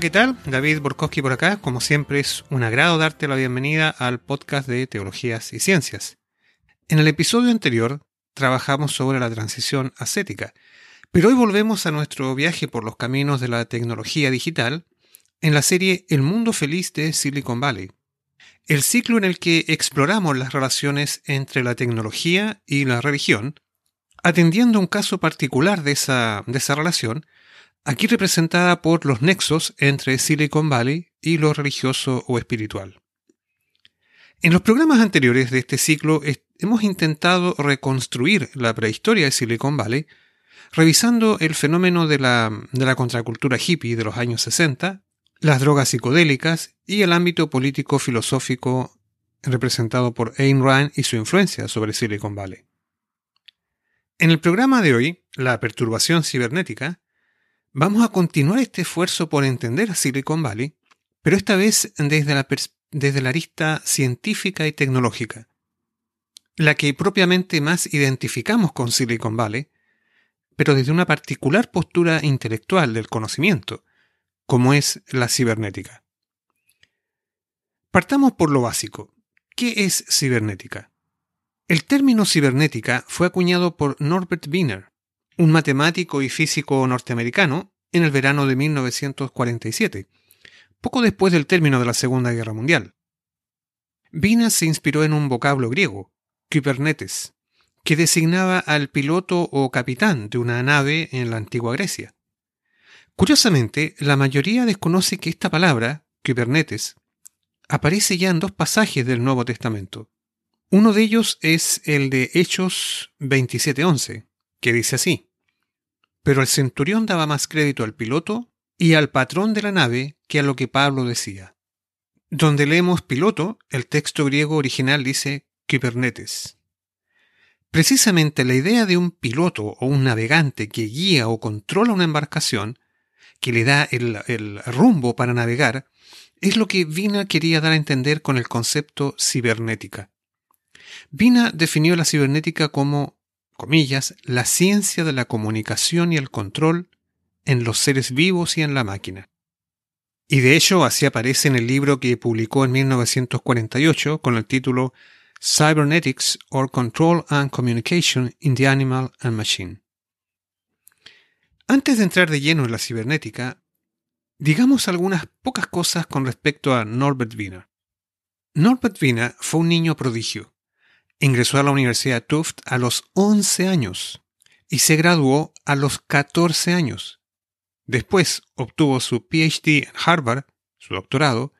¿qué tal? David Borkowski por acá. Como siempre es un agrado darte la bienvenida al podcast de Teologías y Ciencias. En el episodio anterior trabajamos sobre la transición ascética, pero hoy volvemos a nuestro viaje por los caminos de la tecnología digital en la serie El mundo feliz de Silicon Valley. El ciclo en el que exploramos las relaciones entre la tecnología y la religión, atendiendo un caso particular de esa, de esa relación, aquí representada por los nexos entre Silicon Valley y lo religioso o espiritual. En los programas anteriores de este ciclo hemos intentado reconstruir la prehistoria de Silicon Valley, revisando el fenómeno de la, contracultura hippie de los años 60, las drogas psicodélicas y el ámbito político-filosófico representado por Ayn Rand y su influencia sobre Silicon Valley. En el programa de hoy, La perturbación cibernética, Vamos a continuar este esfuerzo por entender a Silicon Valley, pero esta vez desde la, desde la arista científica y tecnológica, la que propiamente más identificamos con Silicon Valley, pero desde una particular postura intelectual del conocimiento, como es la cibernética. Partamos por lo básico. ¿Qué es cibernética? El término cibernética fue acuñado por Norbert Wiener, un matemático y físico norteamericano, en el verano de 1947, poco después del término de la Segunda Guerra Mundial. Vina se inspiró en un vocablo griego, Kybernetes, que designaba al piloto o capitán de una nave en la antigua Grecia. Curiosamente, la mayoría desconoce que esta palabra, Kybernetes, aparece ya en dos pasajes del Nuevo Testamento. Uno de ellos es el de Hechos 27.11, que dice así pero el centurión daba más crédito al piloto y al patrón de la nave que a lo que Pablo decía. Donde leemos piloto, el texto griego original dice Kybernetes. Precisamente la idea de un piloto o un navegante que guía o controla una embarcación, que le da el rumbo para navegar, es lo que Vina quería dar a entender con el concepto cibernética. Vina definió la cibernética como comillas, la ciencia de la comunicación y el control en los seres vivos y en la máquina. Y de hecho así aparece en el libro que publicó en 1948 con el título Cybernetics or Control and Communication in the Animal and Machine. Antes de entrar de lleno en la cibernética, digamos algunas pocas cosas con respecto a Norbert Wiener. Norbert Wiener fue un niño prodigio. Ingresó a la Universidad Tufts a los 11 años y se graduó a los 14 años. Después obtuvo su PhD en Harvard, su doctorado,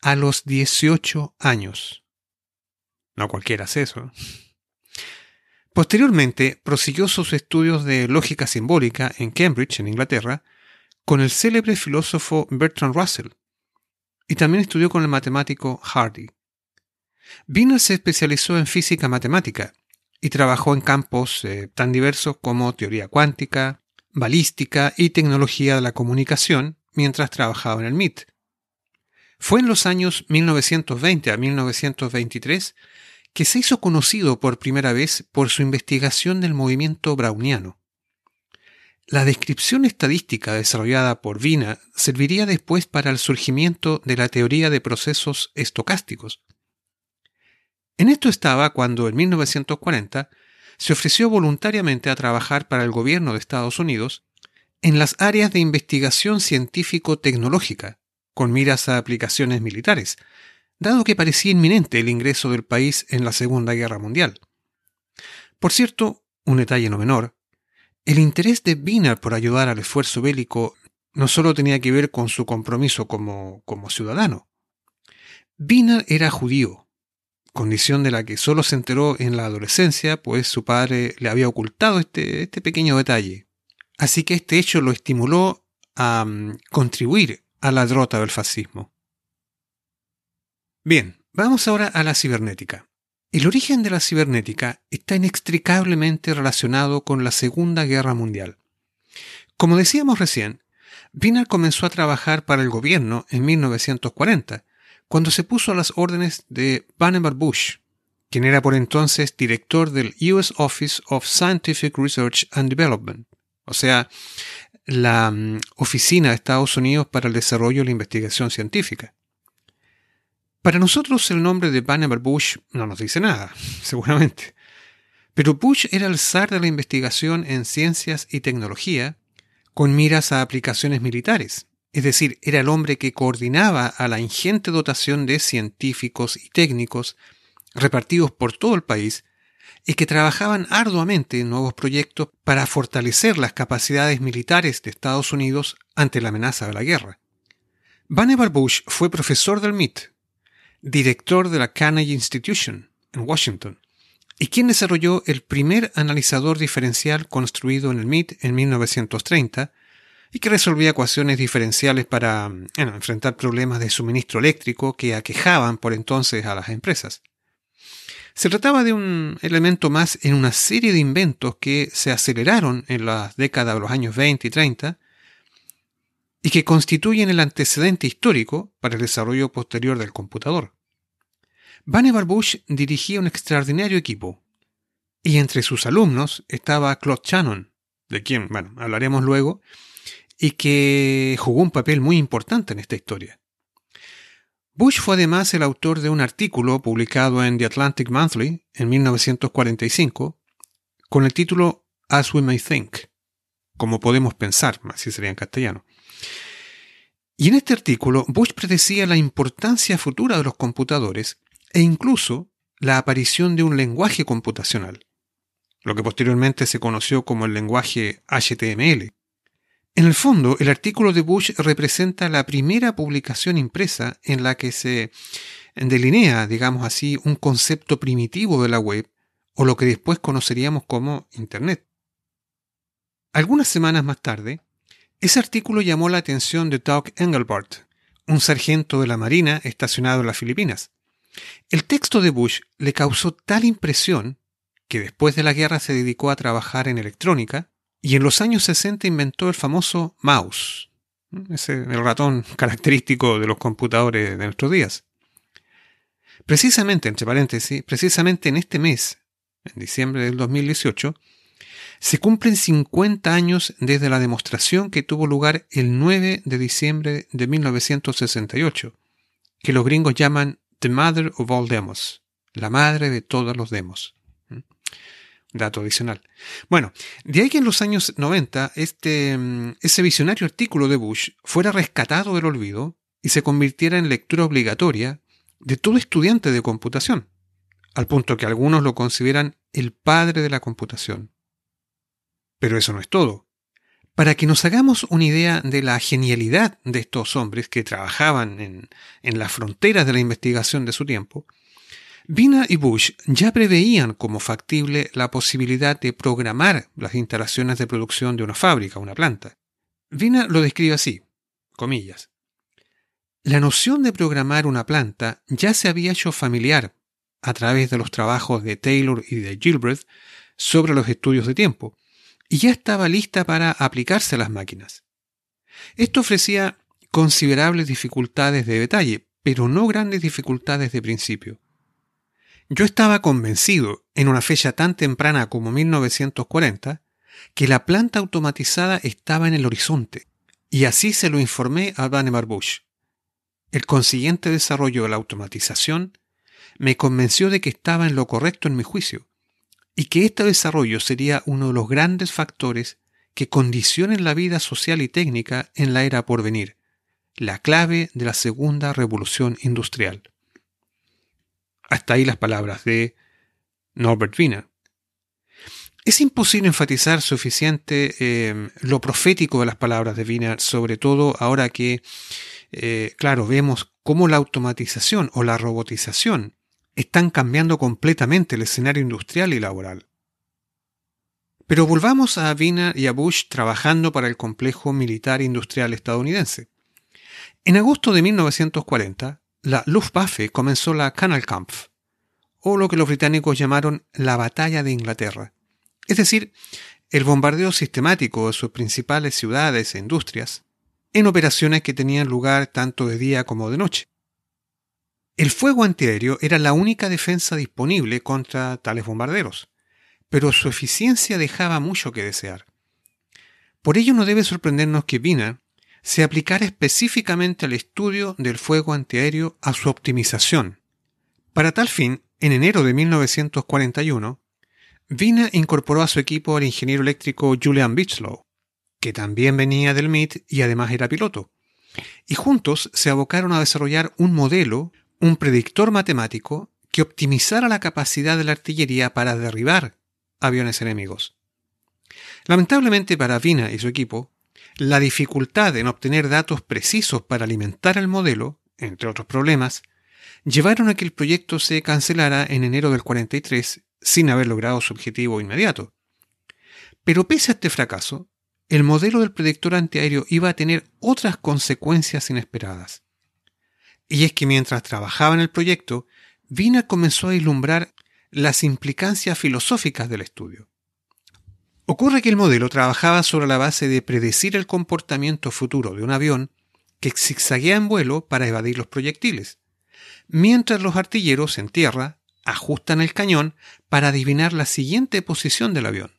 a los 18 años. No cualquiera hace eso. Posteriormente prosiguió sus estudios de lógica simbólica en Cambridge, en Inglaterra, con el célebre filósofo Bertrand Russell, y también estudió con el matemático Hardy. Wiener se especializó en física matemática y trabajó en campos eh, tan diversos como teoría cuántica, balística y tecnología de la comunicación mientras trabajaba en el MIT. Fue en los años 1920 a 1923 que se hizo conocido por primera vez por su investigación del movimiento browniano. La descripción estadística desarrollada por Wiener serviría después para el surgimiento de la teoría de procesos estocásticos, en esto estaba cuando en 1940 se ofreció voluntariamente a trabajar para el gobierno de Estados Unidos en las áreas de investigación científico-tecnológica, con miras a aplicaciones militares, dado que parecía inminente el ingreso del país en la Segunda Guerra Mundial. Por cierto, un detalle no menor, el interés de Wiener por ayudar al esfuerzo bélico no solo tenía que ver con su compromiso como, ciudadano. Wiener era judío condición de la que solo se enteró en la adolescencia, pues su padre le había ocultado este, este pequeño detalle. Así que este hecho lo estimuló a mm, contribuir a la derrota del fascismo. Bien, vamos ahora a la cibernética. El origen de la cibernética está inextricablemente relacionado con la Segunda Guerra Mundial. Como decíamos recién, Wiener comenzó a trabajar para el gobierno en 1940 cuando se puso a las órdenes de Vannevar Bush, quien era por entonces director del US Office of Scientific Research and Development, o sea, la mm, Oficina de Estados Unidos para el Desarrollo y la Investigación Científica. Para nosotros el nombre de Vannevar Bush no nos dice nada, seguramente. Pero Bush era el zar de la investigación en ciencias y tecnología con miras a aplicaciones militares. Es decir, era el hombre que coordinaba a la ingente dotación de científicos y técnicos repartidos por todo el país y que trabajaban arduamente en nuevos proyectos para fortalecer las capacidades militares de Estados Unidos ante la amenaza de la guerra. Vannevar Bush fue profesor del MIT, director de la Carnegie Institution en Washington, y quien desarrolló el primer analizador diferencial construido en el MIT en 1930 y que resolvía ecuaciones diferenciales para enfrentar problemas de suministro eléctrico que aquejaban por entonces a las empresas. Se trataba de un elemento más en una serie de inventos que se aceleraron en las décadas de los años 20 y 30 y que constituyen el antecedente histórico para el desarrollo posterior del computador. Vannevar Bush dirigía un extraordinario equipo, y entre sus alumnos estaba Claude Shannon, de quien, bueno, hablaremos luego, y que jugó un papel muy importante en esta historia. Bush fue además el autor de un artículo publicado en The Atlantic Monthly en 1945 con el título As We May Think, como podemos pensar, así sería en castellano. Y en este artículo, Bush predecía la importancia futura de los computadores e incluso la aparición de un lenguaje computacional, lo que posteriormente se conoció como el lenguaje HTML. En el fondo, el artículo de Bush representa la primera publicación impresa en la que se delinea, digamos así, un concepto primitivo de la web o lo que después conoceríamos como Internet. Algunas semanas más tarde, ese artículo llamó la atención de Doug Engelbart, un sargento de la Marina estacionado en las Filipinas. El texto de Bush le causó tal impresión que después de la guerra se dedicó a trabajar en electrónica y en los años 60 inventó el famoso mouse, ese, el ratón característico de los computadores de nuestros días. Precisamente, entre paréntesis, precisamente en este mes, en diciembre del 2018, se cumplen 50 años desde la demostración que tuvo lugar el 9 de diciembre de 1968, que los gringos llaman The Mother of All Demos, la madre de todos los demos. Dato adicional. Bueno, de ahí que en los años 90 este, mm, ese visionario artículo de Bush fuera rescatado del olvido y se convirtiera en lectura obligatoria de todo estudiante de computación, al punto que algunos lo consideran el padre de la computación. Pero eso no es todo. Para que nos hagamos una idea de la genialidad de estos hombres que trabajaban en, en las fronteras de la investigación de su tiempo, Vina y Bush ya preveían como factible la posibilidad de programar las instalaciones de producción de una fábrica, una planta. Vina lo describe así, comillas. La noción de programar una planta ya se había hecho familiar a través de los trabajos de Taylor y de Gilbreth sobre los estudios de tiempo, y ya estaba lista para aplicarse a las máquinas. Esto ofrecía considerables dificultades de detalle, pero no grandes dificultades de principio. Yo estaba convencido, en una fecha tan temprana como 1940, que la planta automatizada estaba en el horizonte, y así se lo informé a Vannevar Bush. El consiguiente desarrollo de la automatización me convenció de que estaba en lo correcto en mi juicio, y que este desarrollo sería uno de los grandes factores que condicionen la vida social y técnica en la era por venir, la clave de la segunda revolución industrial. Hasta ahí las palabras de Norbert Wiener. Es imposible enfatizar suficiente eh, lo profético de las palabras de Wiener, sobre todo ahora que, eh, claro, vemos cómo la automatización o la robotización están cambiando completamente el escenario industrial y laboral. Pero volvamos a Wiener y a Bush trabajando para el complejo militar industrial estadounidense. En agosto de 1940, la Luftwaffe comenzó la Kanalkampf, o lo que los británicos llamaron la Batalla de Inglaterra, es decir, el bombardeo sistemático de sus principales ciudades e industrias, en operaciones que tenían lugar tanto de día como de noche. El fuego antiaéreo era la única defensa disponible contra tales bombarderos, pero su eficiencia dejaba mucho que desear. Por ello no debe sorprendernos que Wiener se aplicara específicamente al estudio del fuego antiaéreo a su optimización. Para tal fin, en enero de 1941, Wiener incorporó a su equipo al ingeniero eléctrico Julian Bichlow, que también venía del MIT y además era piloto, y juntos se abocaron a desarrollar un modelo, un predictor matemático, que optimizara la capacidad de la artillería para derribar aviones enemigos. Lamentablemente para Vina y su equipo, la dificultad en obtener datos precisos para alimentar el modelo, entre otros problemas, llevaron a que el proyecto se cancelara en enero del 43 sin haber logrado su objetivo inmediato. Pero pese a este fracaso, el modelo del predictor antiaéreo iba a tener otras consecuencias inesperadas. Y es que mientras trabajaba en el proyecto, Vina comenzó a ilumbrar las implicancias filosóficas del estudio. Ocurre que el modelo trabajaba sobre la base de predecir el comportamiento futuro de un avión que zigzaguea en vuelo para evadir los proyectiles, mientras los artilleros en tierra ajustan el cañón para adivinar la siguiente posición del avión.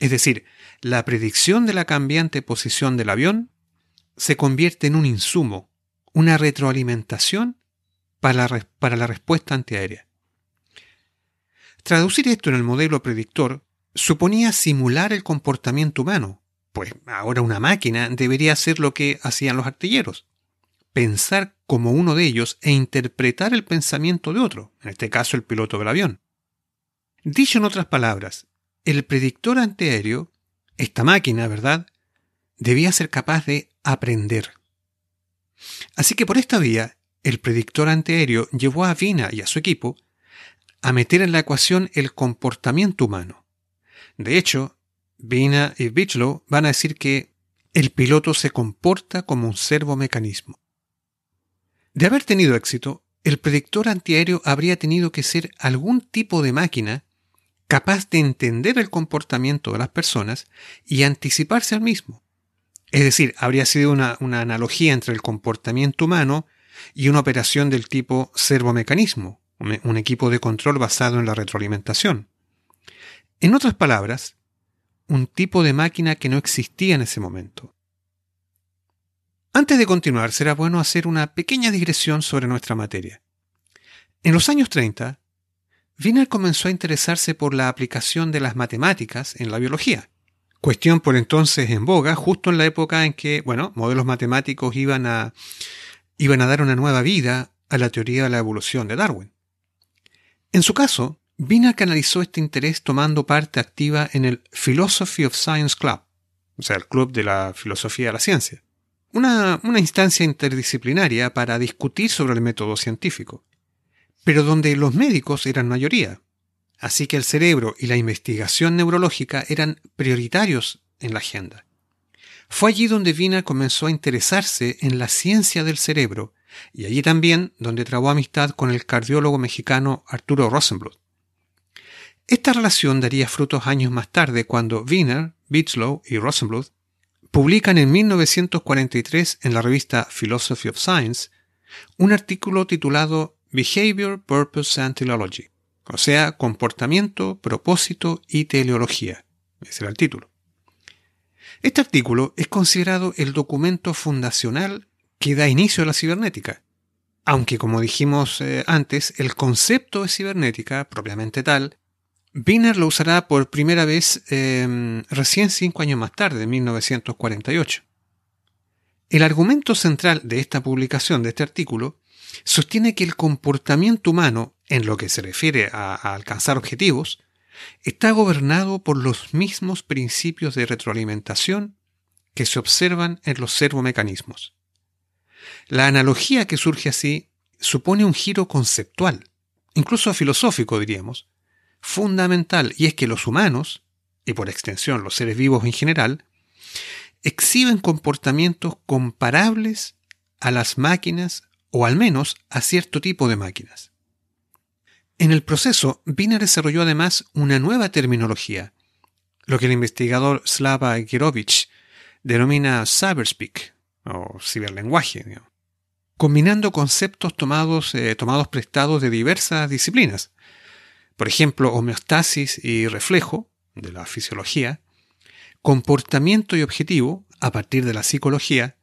Es decir, la predicción de la cambiante posición del avión se convierte en un insumo, una retroalimentación para la, para la respuesta antiaérea. Traducir esto en el modelo predictor suponía simular el comportamiento humano, pues ahora una máquina debería hacer lo que hacían los artilleros, pensar como uno de ellos e interpretar el pensamiento de otro, en este caso el piloto del avión. Dicho en otras palabras, el predictor antiaéreo, esta máquina, ¿verdad?, debía ser capaz de aprender. Así que por esta vía, el predictor antiaéreo llevó a Vina y a su equipo a meter en la ecuación el comportamiento humano. De hecho, Vina y Bichlow van a decir que el piloto se comporta como un servomecanismo. De haber tenido éxito, el predictor antiaéreo habría tenido que ser algún tipo de máquina capaz de entender el comportamiento de las personas y anticiparse al mismo. Es decir, habría sido una, una analogía entre el comportamiento humano y una operación del tipo servomecanismo, un equipo de control basado en la retroalimentación. En otras palabras, un tipo de máquina que no existía en ese momento. Antes de continuar, será bueno hacer una pequeña digresión sobre nuestra materia. En los años 30, Wiener comenzó a interesarse por la aplicación de las matemáticas en la biología, cuestión por entonces en boga, justo en la época en que, bueno, modelos matemáticos iban a, iban a dar una nueva vida a la teoría de la evolución de Darwin. En su caso, Wiener canalizó este interés tomando parte activa en el Philosophy of Science Club, o sea, el Club de la Filosofía de la Ciencia una, instancia interdisciplinaria para discutir sobre el método científico, pero donde los médicos eran mayoría. Así que el cerebro y la investigación neurológica eran prioritarios en la agenda. Fue allí donde Vina comenzó a interesarse en la ciencia del cerebro y allí también donde trabó amistad con el cardiólogo mexicano Arturo Rosenbluth. Esta relación daría frutos años más tarde cuando Wiener, Bitzlow y Rosenbluth publican en 1943 en la revista Philosophy of Science un artículo titulado Behavior, Purpose and Teleology, o sea, comportamiento, propósito y teleología. Ese era el título. Este artículo es considerado el documento fundacional que da inicio a la cibernética, aunque como dijimos eh, antes, el concepto de cibernética, propiamente tal, Wiener lo usará por primera vez em, recién cinco años más tarde, en 1948. El argumento central de esta publicación, de este artículo, sostiene que el comportamiento humano, en lo que se refiere a, a alcanzar objetivos, está gobernado por los mismos principios de retroalimentación que se observan en los servomecanismos. La analogía que surge así supone un giro conceptual, incluso filosófico diríamos, fundamental, y es que los humanos, y por extensión los seres vivos en general, exhiben comportamientos comparables a las máquinas o al menos a cierto tipo de máquinas. En el proceso, Wiener desarrolló además una nueva terminología, lo que el investigador Slava Girovich denomina cyberspeak o ciberlenguaje, combinando conceptos tomados, eh, tomados prestados de diversas disciplinas, por ejemplo, homeostasis y reflejo de la fisiología, comportamiento y objetivo, a partir de la psicología,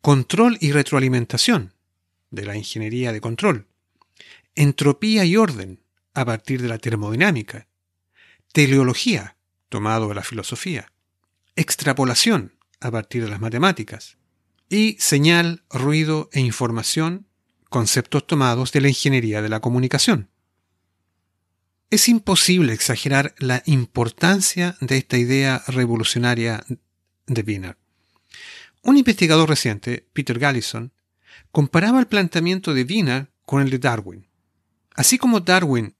control y retroalimentación, de la ingeniería de control, entropía y orden, a partir de la termodinámica, teleología, tomado de la filosofía, extrapolación, a partir de las matemáticas, y señal, ruido e información, conceptos tomados de la ingeniería de la comunicación. Es imposible exagerar la importancia de esta idea revolucionaria de Wiener. Un investigador reciente, Peter Gallison, comparaba el planteamiento de Wiener con el de Darwin. Así como Darwin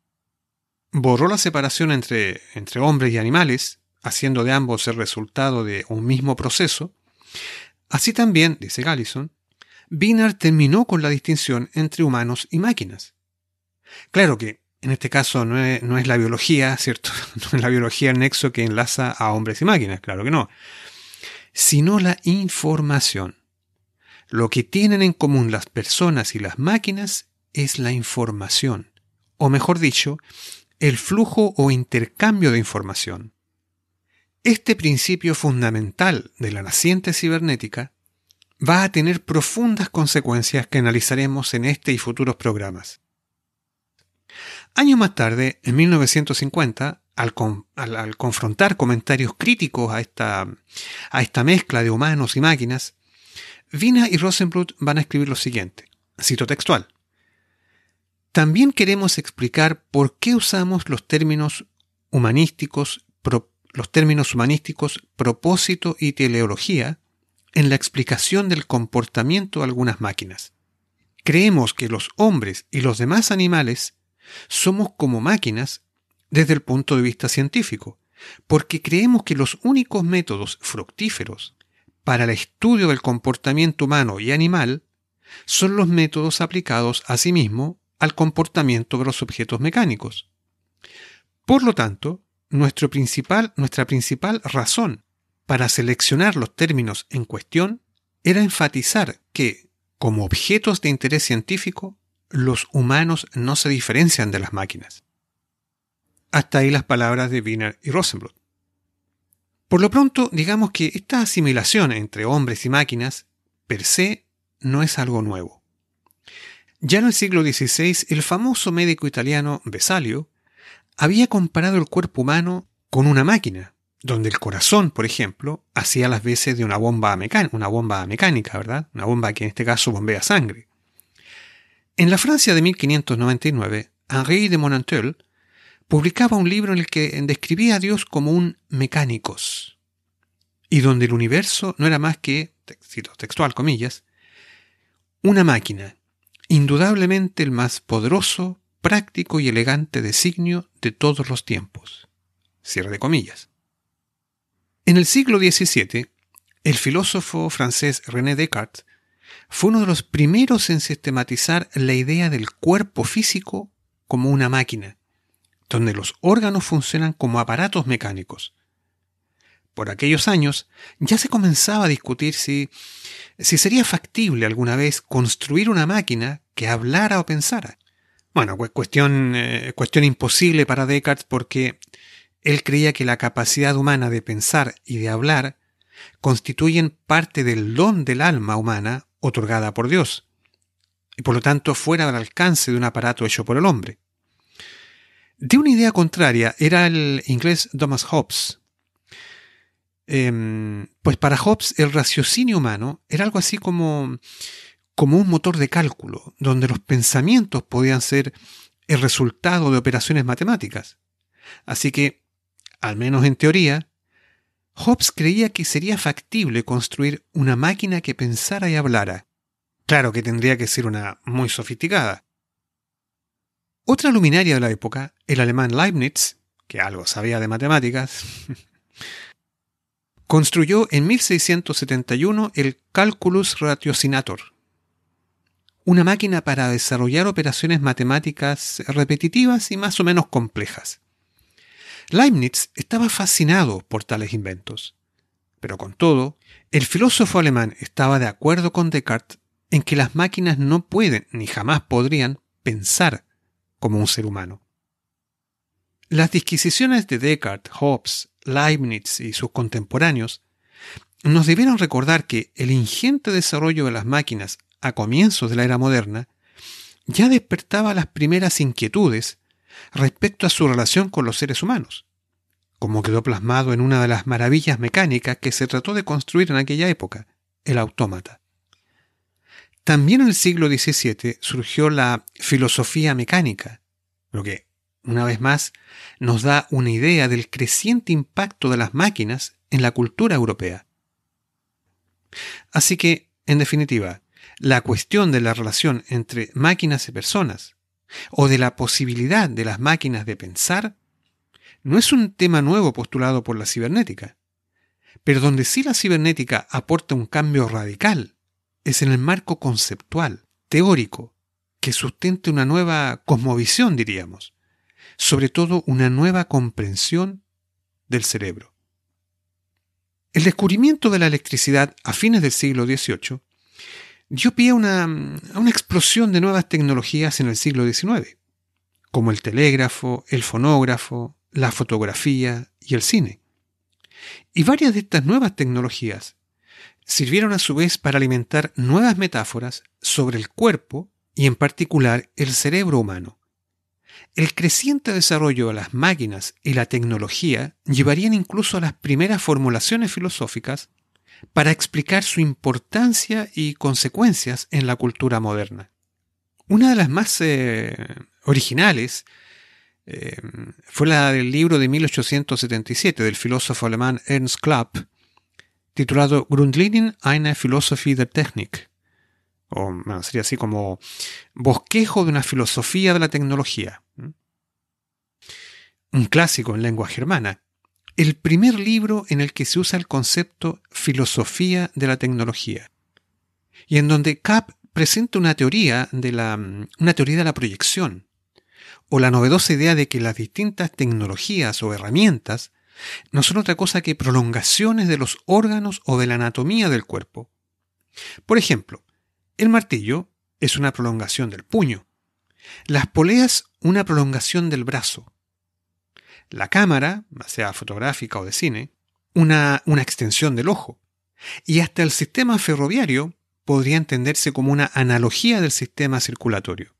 borró la separación entre, hombres y animales, haciendo de ambos el resultado de un mismo proceso, así también, dice Gallison, Wiener terminó con la distinción entre humanos y máquinas. Claro que en este caso no es, la biología, ¿cierto? No es la biología el nexo que enlaza a hombres y máquinas, claro que no. Sino la información. Lo que tienen en común las personas y las máquinas es la información, o mejor dicho, el flujo o intercambio de información. Este principio fundamental de la naciente cibernética va a tener profundas consecuencias que analizaremos en este y futuros programas. Años más tarde, en 1950, al, al, confrontar comentarios críticos a esta, mezcla de humanos y máquinas, Vina y Rosenblut van a escribir lo siguiente, cito textual. También queremos explicar por qué usamos los términos humanísticos, los términos humanísticos propósito y teleología en la explicación del comportamiento de algunas máquinas. Creemos que los hombres y los demás animales somos como máquinas desde el punto de vista científico, porque creemos que los únicos métodos fructíferos para el estudio del comportamiento humano y animal son los métodos aplicados asimismo al comportamiento de los objetos mecánicos. Por lo tanto, nuestro principal, nuestra principal razón para seleccionar los términos en cuestión era enfatizar que, como objetos de interés científico, los humanos no se diferencian de las máquinas. Hasta ahí las palabras de Wiener y Rosenbluth. Por lo pronto, digamos que esta asimilación entre hombres y máquinas, per se, no es algo nuevo. Ya en el siglo XVI, el famoso médico italiano Vesalio había comparado el cuerpo humano con una máquina, donde el corazón, por ejemplo, hacía las veces de una bomba, mecánica, una bomba mecánica, ¿verdad? Una bomba que en este caso bombea sangre. En la Francia de 1599, Henri de Monantel publicaba un libro en el que describía a Dios como un mecánicos, y donde el universo no era más que, cito textual comillas, una máquina, indudablemente el más poderoso, práctico y elegante designio de todos los tiempos. Cierre de comillas. En el siglo XVII, el filósofo francés René Descartes fue uno de los primeros en sistematizar la idea del cuerpo físico como una máquina, donde los órganos funcionan como aparatos mecánicos. Por aquellos años ya se comenzaba a discutir si, si sería factible alguna vez construir una máquina que hablara o pensara. Bueno, cuestión, eh, cuestión imposible para Descartes porque él creía que la capacidad humana de pensar y de hablar constituyen parte del don del alma humana otorgada por Dios, y por lo tanto fuera del alcance de un aparato hecho por el hombre. De una idea contraria era el inglés Thomas Hobbes. Em, pues para Hobbes el raciocinio humano era algo así como, como un motor de cálculo, donde los pensamientos podían ser el resultado de operaciones matemáticas. Así que, al menos en teoría, Hobbes creía que sería factible construir una máquina que pensara y hablara. Claro que tendría que ser una muy sofisticada. Otra luminaria de la época, el alemán Leibniz, que algo sabía de matemáticas, construyó en 1671 el Calculus Ratiocinator, una máquina para desarrollar operaciones matemáticas repetitivas y más o menos complejas. Leibniz estaba fascinado por tales inventos. Pero con todo, el filósofo alemán estaba de acuerdo con Descartes en que las máquinas no pueden ni jamás podrían pensar como un ser humano. Las disquisiciones de Descartes, Hobbes, Leibniz y sus contemporáneos nos debieron recordar que el ingente desarrollo de las máquinas a comienzos de la era moderna ya despertaba las primeras inquietudes respecto a su relación con los seres humanos, como quedó plasmado en una de las maravillas mecánicas que se trató de construir en aquella época, el autómata. También en el siglo XVII surgió la filosofía mecánica, lo que, una vez más, nos da una idea del creciente impacto de las máquinas en la cultura europea. Así que, en definitiva, la cuestión de la relación entre máquinas y personas, o de la posibilidad de las máquinas de pensar, no es un tema nuevo postulado por la cibernética, pero donde sí la cibernética aporta un cambio radical es en el marco conceptual, teórico, que sustente una nueva cosmovisión, diríamos, sobre todo una nueva comprensión del cerebro. El descubrimiento de la electricidad a fines del siglo XVIII dio pie a una, una explosión de nuevas tecnologías en el siglo XIX, como el telégrafo, el fonógrafo, la fotografía y el cine. Y varias de estas nuevas tecnologías sirvieron a su vez para alimentar nuevas metáforas sobre el cuerpo y en particular el cerebro humano. El creciente desarrollo de las máquinas y la tecnología llevarían incluso a las primeras formulaciones filosóficas para explicar su importancia y consecuencias en la cultura moderna. Una de las más eh, originales eh, fue la del libro de 1877 del filósofo alemán Ernst Klapp, titulado Grundlinien einer Philosophie der Technik, o sería así como Bosquejo de una filosofía de la tecnología. Un clásico en lengua germana, el primer libro en el que se usa el concepto filosofía de la tecnología, y en donde Kapp presenta una teoría de la, una teoría de la proyección, o la novedosa idea de que las distintas tecnologías o herramientas no son otra cosa que prolongaciones de los órganos o de la anatomía del cuerpo. Por ejemplo, el martillo es una prolongación del puño, las poleas una prolongación del brazo, la cámara, sea fotográfica o de cine, una, una extensión del ojo, y hasta el sistema ferroviario podría entenderse como una analogía del sistema circulatorio.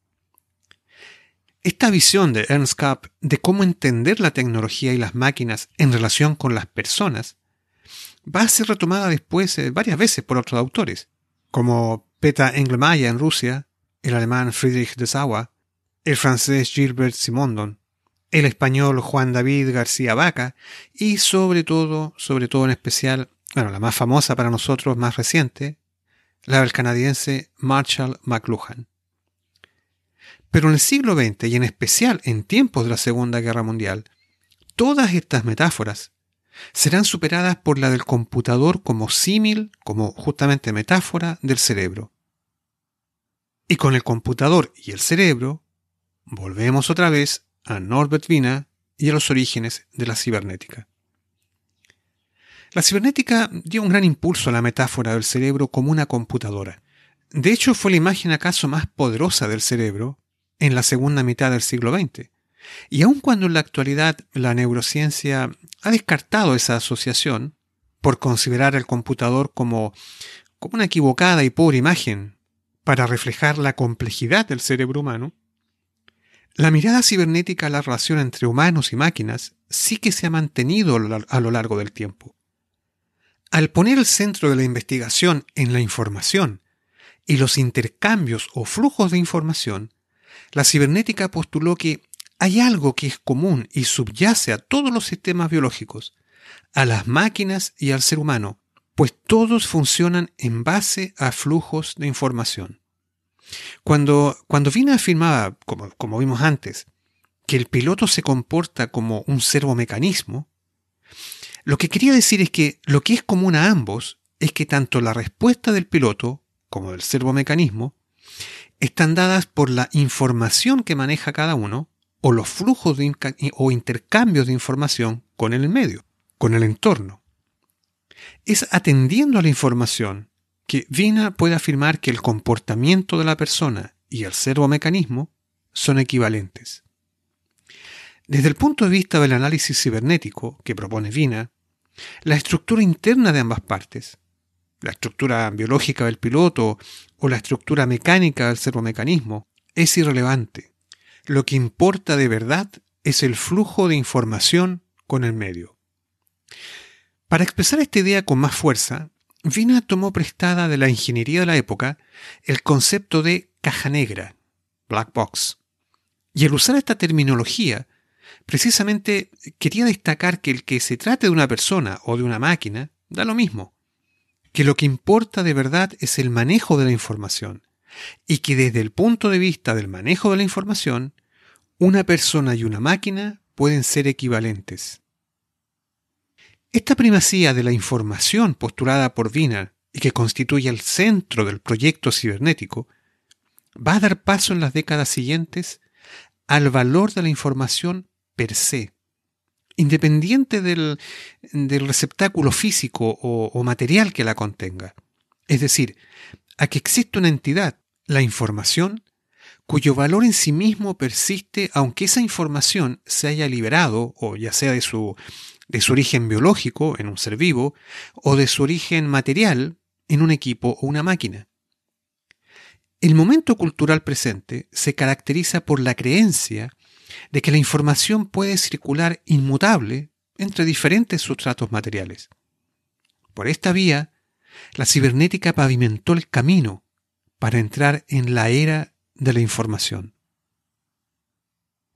Esta visión de Ernst Kapp de cómo entender la tecnología y las máquinas en relación con las personas va a ser retomada después eh, varias veces por otros autores, como Peter Engelmayer en Rusia, el alemán Friedrich de Sauer, el francés Gilbert Simondon, el español Juan David García Vaca y sobre todo, sobre todo en especial, bueno, la más famosa para nosotros, más reciente, la del canadiense Marshall McLuhan. Pero en el siglo XX y en especial en tiempos de la Segunda Guerra Mundial, todas estas metáforas serán superadas por la del computador como símil, como justamente metáfora del cerebro. Y con el computador y el cerebro, volvemos otra vez a Norbert Wiener y a los orígenes de la cibernética. La cibernética dio un gran impulso a la metáfora del cerebro como una computadora. De hecho, fue la imagen acaso más poderosa del cerebro en la segunda mitad del siglo XX. Y aun cuando en la actualidad la neurociencia ha descartado esa asociación por considerar el computador como, como una equivocada y pobre imagen para reflejar la complejidad del cerebro humano, la mirada cibernética a la relación entre humanos y máquinas sí que se ha mantenido a lo largo del tiempo. Al poner el centro de la investigación en la información y los intercambios o flujos de información, la cibernética postuló que hay algo que es común y subyace a todos los sistemas biológicos, a las máquinas y al ser humano, pues todos funcionan en base a flujos de información. Cuando, cuando Vina afirmaba, como, como vimos antes, que el piloto se comporta como un servomecanismo, lo que quería decir es que lo que es común a ambos es que tanto la respuesta del piloto como del servomecanismo están dadas por la información que maneja cada uno o los flujos o intercambios de información con el medio, con el entorno. Es atendiendo a la información que Vina puede afirmar que el comportamiento de la persona y el servomecanismo son equivalentes. Desde el punto de vista del análisis cibernético que propone Vina, la estructura interna de ambas partes, la estructura biológica del piloto o la estructura mecánica del servomecanismo, es irrelevante. Lo que importa de verdad es el flujo de información con el medio. Para expresar esta idea con más fuerza, Vina tomó prestada de la ingeniería de la época el concepto de caja negra, black box. Y al usar esta terminología, precisamente quería destacar que el que se trate de una persona o de una máquina da lo mismo, que lo que importa de verdad es el manejo de la información, y que desde el punto de vista del manejo de la información, una persona y una máquina pueden ser equivalentes. Esta primacía de la información postulada por Wiener y que constituye el centro del proyecto cibernético va a dar paso en las décadas siguientes al valor de la información per se, independiente del, receptáculo físico o material que la contenga. Es decir, a que existe una entidad, la información, cuyo valor en sí mismo persiste aunque esa información se haya liberado, o ya sea de su, de su origen biológico en un ser vivo, o de su origen material en un equipo o una máquina. El momento cultural presente se caracteriza por la creencia de que la información puede circular inmutable entre diferentes sustratos materiales. Por esta vía, la cibernética pavimentó el camino para entrar en la era de la información.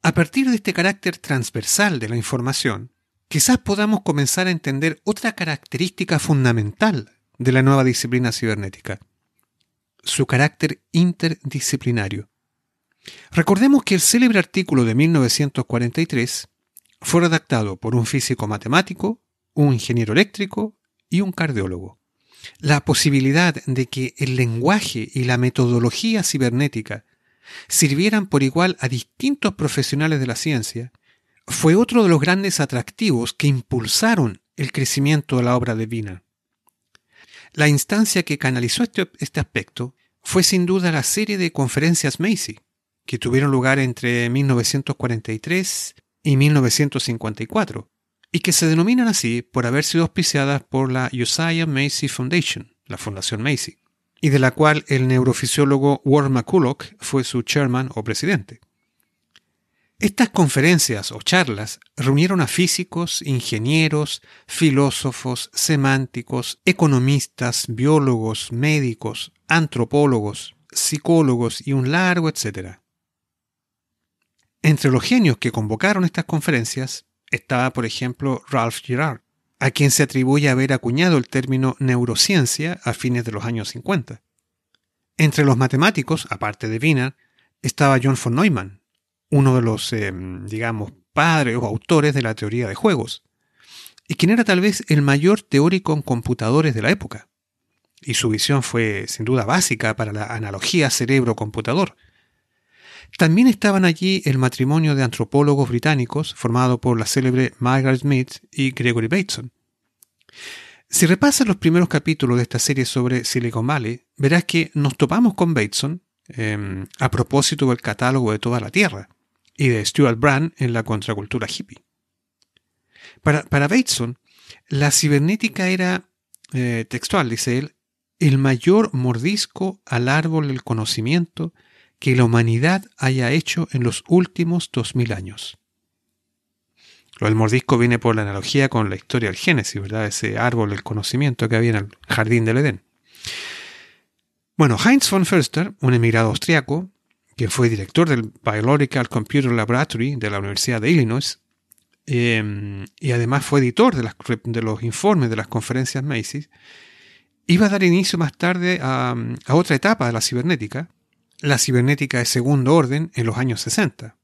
A partir de este carácter transversal de la información, quizás podamos comenzar a entender otra característica fundamental de la nueva disciplina cibernética, su carácter interdisciplinario. Recordemos que el célebre artículo de 1943 fue redactado por un físico matemático, un ingeniero eléctrico y un cardiólogo. La posibilidad de que el lenguaje y la metodología cibernética sirvieran por igual a distintos profesionales de la ciencia fue otro de los grandes atractivos que impulsaron el crecimiento de la obra de Wiener. La instancia que canalizó este, este aspecto fue sin duda la serie de conferencias Macy, que tuvieron lugar entre 1943 y 1954, y que se denominan así por haber sido auspiciadas por la Josiah Macy Foundation, la Fundación Macy, y de la cual el neurofisiólogo Ward McCulloch fue su chairman o presidente. Estas conferencias o charlas reunieron a físicos, ingenieros, filósofos, semánticos, economistas, biólogos, médicos, antropólogos, psicólogos y un largo etcétera. Entre los genios que convocaron estas conferencias estaba, por ejemplo, Ralph Girard, a quien se atribuye haber acuñado el término neurociencia a fines de los años 50. Entre los matemáticos, aparte de Wiener, estaba John von Neumann, uno de los, eh, digamos, padres o autores de la teoría de juegos, y quien era tal vez el mayor teórico en computadores de la época. Y su visión fue sin duda básica para la analogía cerebro-computador, también estaban allí el matrimonio de antropólogos británicos formado por la célebre Margaret Smith y Gregory Bateson. Si repasas los primeros capítulos de esta serie sobre Silicon Valley, verás que nos topamos con Bateson em, a propósito del catálogo de toda la Tierra y de Stuart Brand en la contracultura hippie. Para, para Bateson, la cibernética era, eh, textual, dice él, el mayor mordisco al árbol del conocimiento que la humanidad haya hecho en los últimos dos mil años. Lo del mordisco viene por la analogía con la historia del Génesis, ¿verdad? Ese árbol del conocimiento que había en el jardín del Edén. Bueno, Heinz von Förster, un emigrado austriaco, que fue director del Biological Computer Laboratory de la Universidad de Illinois, em, y además fue editor de, los informes de las conferencias Macy's, iba a dar inicio más tarde a otra etapa de la cibernética, la cibernética de segundo orden en los años 60.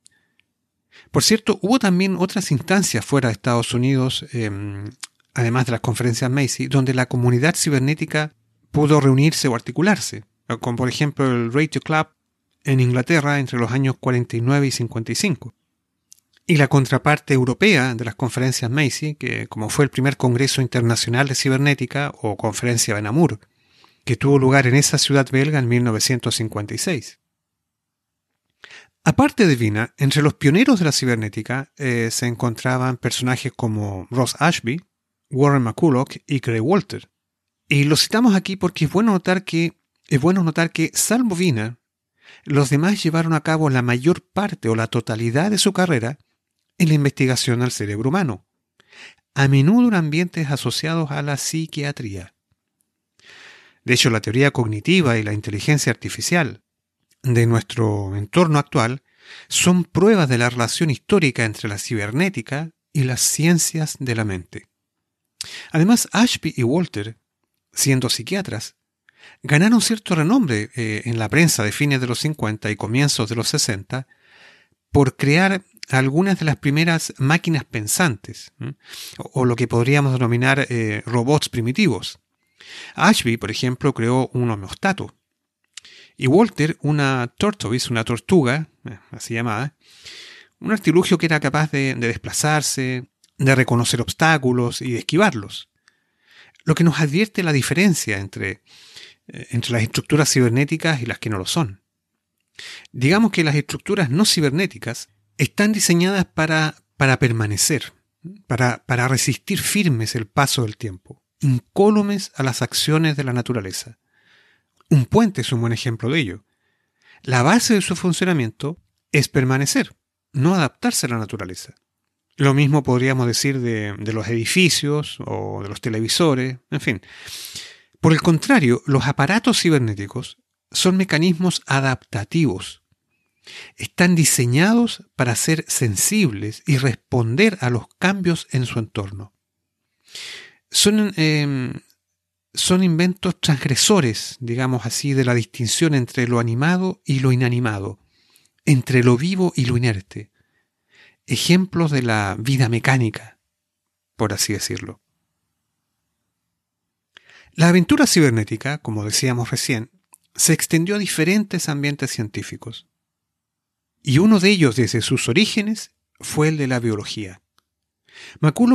Por cierto, hubo también otras instancias fuera de Estados Unidos, em, además de las conferencias Macy, donde la comunidad cibernética pudo reunirse o articularse, como por ejemplo el Radio Club en Inglaterra entre los años 49 y 55. Y la contraparte europea de las conferencias Macy, que como fue el primer Congreso Internacional de Cibernética o Conferencia Benamur, que tuvo lugar en esa ciudad belga en 1956. Aparte de Vina, entre los pioneros de la cibernética eh, se encontraban personajes como Ross Ashby, Warren McCulloch y Craig Walter. Y los citamos aquí porque es bueno notar que, es bueno notar que salvo Vina, los demás llevaron a cabo la mayor parte o la totalidad de su carrera en la investigación al cerebro humano, a menudo en ambientes asociados a la psiquiatría. De hecho, la teoría cognitiva y la inteligencia artificial de nuestro entorno actual son pruebas de la relación histórica entre la cibernética y las ciencias de la mente. Además, Ashby y Walter, siendo psiquiatras, ganaron cierto renombre eh, en la prensa de fines de los 50 y comienzos de los 60 por crear algunas de las primeras máquinas pensantes, o, lo que podríamos denominar eh, robots primitivos. Ashby, por ejemplo, creó un homeostato, y Walter una tortoise, una tortuga, eh, así llamada, un artilugio que era capaz de, desplazarse, de reconocer obstáculos y de esquivarlos. Lo que nos advierte la diferencia entre, entre las estructuras cibernéticas y las que no lo son. Digamos que las estructuras no cibernéticas están diseñadas para, para permanecer, para, para resistir firmes el paso del tiempo, incólumes a las acciones de la naturaleza. Un puente es un buen ejemplo de ello. La base de su funcionamiento es permanecer, no adaptarse a la naturaleza. Lo mismo podríamos decir de, los edificios o de los televisores, en fin. Por el contrario, los aparatos cibernéticos son mecanismos adaptativos. Están diseñados para ser sensibles y responder a los cambios en su entorno. Son, em, son inventos transgresores, digamos así, de la distinción entre lo animado y lo inanimado, entre lo vivo y lo inerte. Ejemplos de la vida mecánica, por así decirlo. La aventura cibernética, como decíamos recién, se extendió a diferentes ambientes científicos. Y uno de ellos desde sus orígenes fue el de la biología.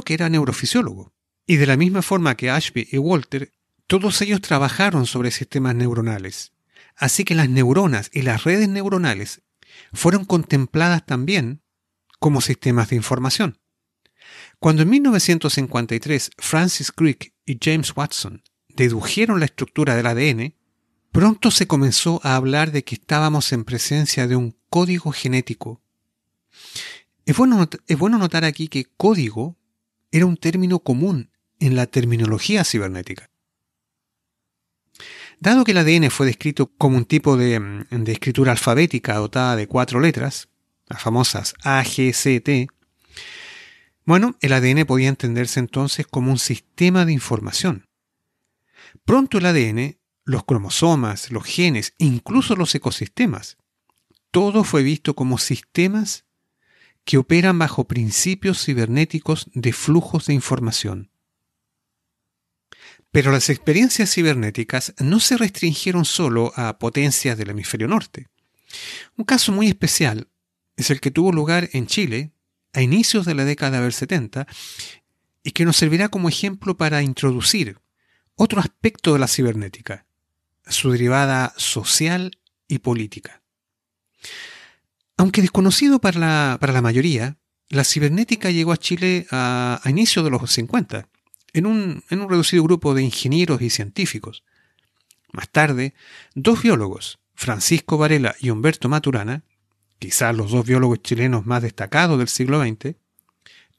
que era neurofisiólogo, y de la misma forma que Ashby y Walter todos ellos trabajaron sobre sistemas neuronales, así que las neuronas y las redes neuronales fueron contempladas también como sistemas de información. Cuando en 1953 Francis Crick y James Watson dedujeron la estructura del ADN, pronto se comenzó a hablar de que estábamos en presencia de un código genético. Es bueno, es bueno notar aquí que código era un término común en la terminología cibernética. Dado que el ADN fue descrito como un tipo de, escritura alfabética dotada de cuatro letras, las famosas A, G, C, T, bueno, el ADN podía entenderse entonces como un sistema de información. Pronto el ADN, los cromosomas, los genes, incluso los ecosistemas, todo fue visto como sistemas que operan bajo principios cibernéticos de flujos de información. Pero las experiencias cibernéticas no se restringieron solo a potencias del hemisferio norte. Un caso muy especial es el que tuvo lugar en Chile a inicios de la década del 70 y que nos servirá como ejemplo para introducir otro aspecto de la cibernética, su derivada social y política. Aunque desconocido para la, mayoría, la cibernética llegó a Chile a, a inicios de los 50 en un, reducido grupo de ingenieros y científicos. Más tarde, dos biólogos, Francisco Varela y Humberto Maturana, quizás los dos biólogos chilenos más destacados del siglo XX,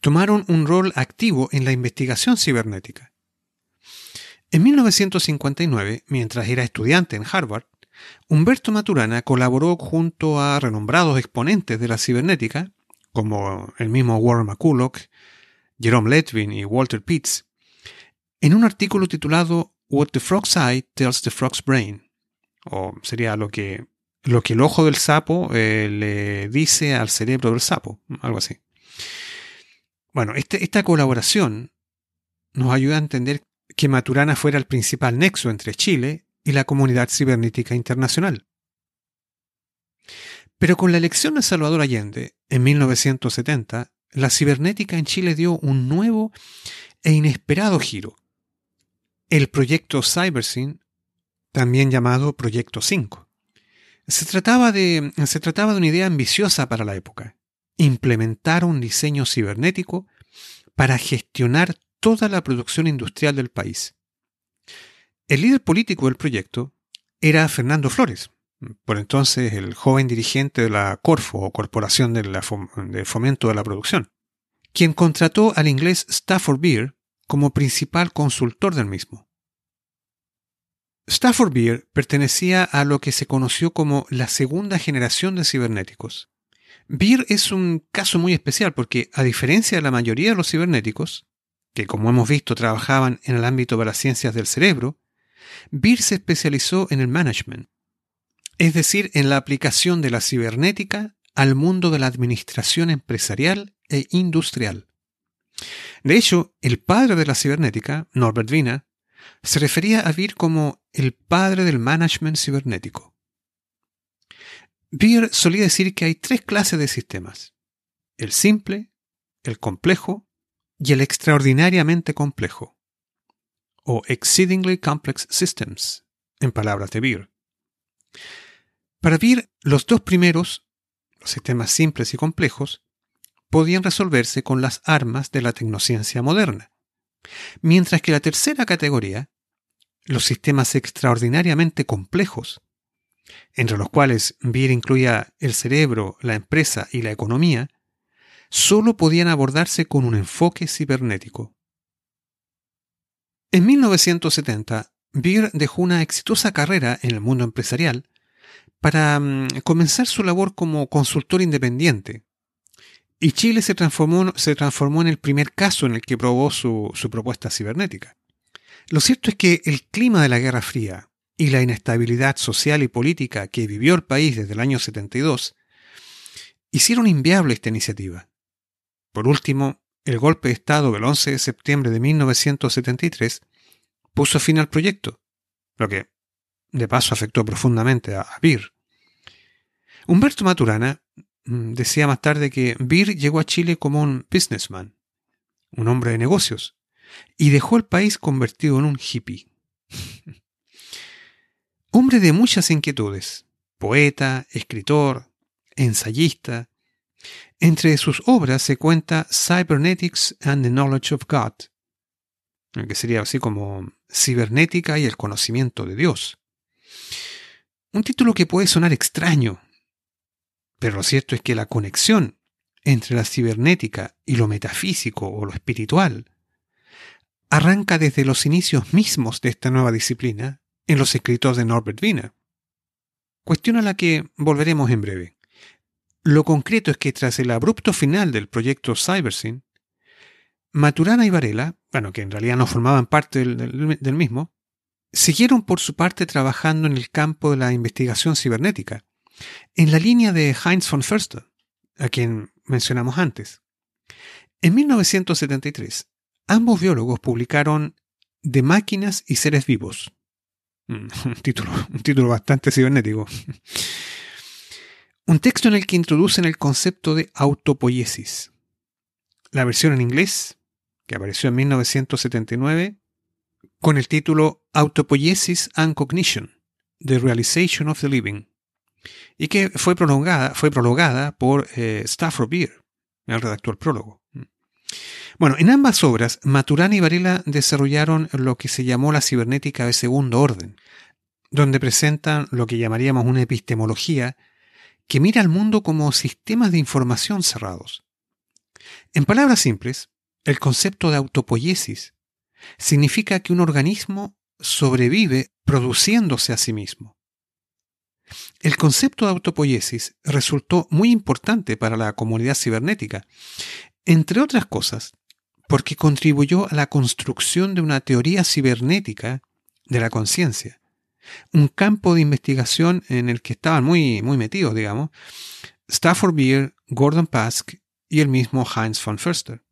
tomaron un rol activo en la investigación cibernética. En 1959, mientras era estudiante en Harvard, Humberto Maturana colaboró junto a renombrados exponentes de la cibernética, como el mismo Warren McCulloch, Jerome Letvin y Walter Pitts, en un artículo titulado What the Frog's Eye Tells the Frog's Brain, o sería lo que, lo que el ojo del sapo eh, le dice al cerebro del sapo, algo así. Bueno, este, esta colaboración nos ayuda a entender que Maturana fuera el principal nexo entre Chile y la comunidad cibernética internacional. Pero con la elección de Salvador Allende en 1970, la cibernética en Chile dio un nuevo e inesperado giro el proyecto CyberSyn, también llamado Proyecto 5. Se trataba, de, se trataba de una idea ambiciosa para la época, implementar un diseño cibernético para gestionar toda la producción industrial del país. El líder político del proyecto era Fernando Flores, por entonces el joven dirigente de la Corfo o Corporación de, Fomento de la Producción, quien contrató al inglés Stafford Beer como principal consultor del mismo. Stafford Beer pertenecía a lo que se conoció como la segunda generación de cibernéticos. Beer es un caso muy especial porque, a diferencia de la mayoría de los cibernéticos, que como hemos visto trabajaban en el ámbito de las ciencias del cerebro, Beer se especializó en el management, es decir, en la aplicación de la cibernética al mundo de la administración empresarial e industrial. De hecho, el padre de la cibernética, Norbert Wiener, se refería a Beer como el padre del management cibernético. Beer solía decir que hay tres clases de sistemas, el simple, el complejo y el extraordinariamente complejo, o exceedingly complex systems, en palabras de Beer. Para Beer, los dos primeros, los sistemas simples y complejos, podían resolverse con las armas de la tecnociencia moderna, mientras que la tercera categoría, los sistemas extraordinariamente complejos, entre los cuales Beer incluía el cerebro, la empresa y la economía, solo podían abordarse con un enfoque cibernético. En 1970, Beer dejó una exitosa carrera en el mundo empresarial para mm, comenzar su labor como consultor independiente. Y Chile se transformó, en el primer caso en el que probó su, su propuesta cibernética. Lo cierto es que el clima de la Guerra Fría y la inestabilidad social y política que vivió el país desde el año 72 hicieron inviable esta iniciativa. Por último, el golpe de Estado del 11 de septiembre de 1973 puso fin al proyecto, lo que de paso afectó profundamente a BIR. Humberto Maturana mm, decía más tarde que BIR llegó a Chile como un businessman, un hombre de negocios, y dejó el país convertido en un hippie. hombre de muchas inquietudes, poeta, escritor, ensayista. Entre sus obras se cuenta Cybernetics and the Knowledge of God, que sería así como Cibernética y el conocimiento de Dios. Un título que puede sonar extraño, pero lo cierto es que la conexión entre la cibernética y lo metafísico o lo espiritual arranca desde los inicios mismos de esta nueva disciplina en los escritos de Norbert Wiener. Cuestión a la que volveremos en breve. Lo concreto es que tras el abrupto final del proyecto CyberSyn, Maturana y Varela, bueno, que en realidad no formaban parte del, mismo, siguieron por su parte trabajando en el campo de la investigación cibernética, en la línea de Heinz von Förster, a quien mencionamos antes. En 1973, ambos biólogos publicaron De máquinas y seres vivos. Mm, un título, un título bastante cibernético. Un texto en el que introducen el concepto de autopoiesis. La versión en inglés, que apareció en 1979, con el título Autopoiesis and Cognition, The Realization of the Living, y que fue prolongada, fue prologada por eh, Stafford Beer, el redactor prólogo. Bueno, en ambas obras, Maturana y Varela desarrollaron lo que se llamó la cibernética de segundo orden, donde presentan lo que llamaríamos una epistemología que mira al mundo como sistemas de información cerrados. En palabras simples, el concepto de autopoiesis significa que un organismo sobrevive produciéndose a sí mismo. El concepto de autopoiesis resultó muy importante para la comunidad cibernética, entre otras cosas, porque contribuyó a la construcción de una teoría cibernética de la conciencia, un campo de investigación en el que estaban muy, muy metidos, digamos, Stafford Beer, Gordon Pask y el mismo Heinz von Förster.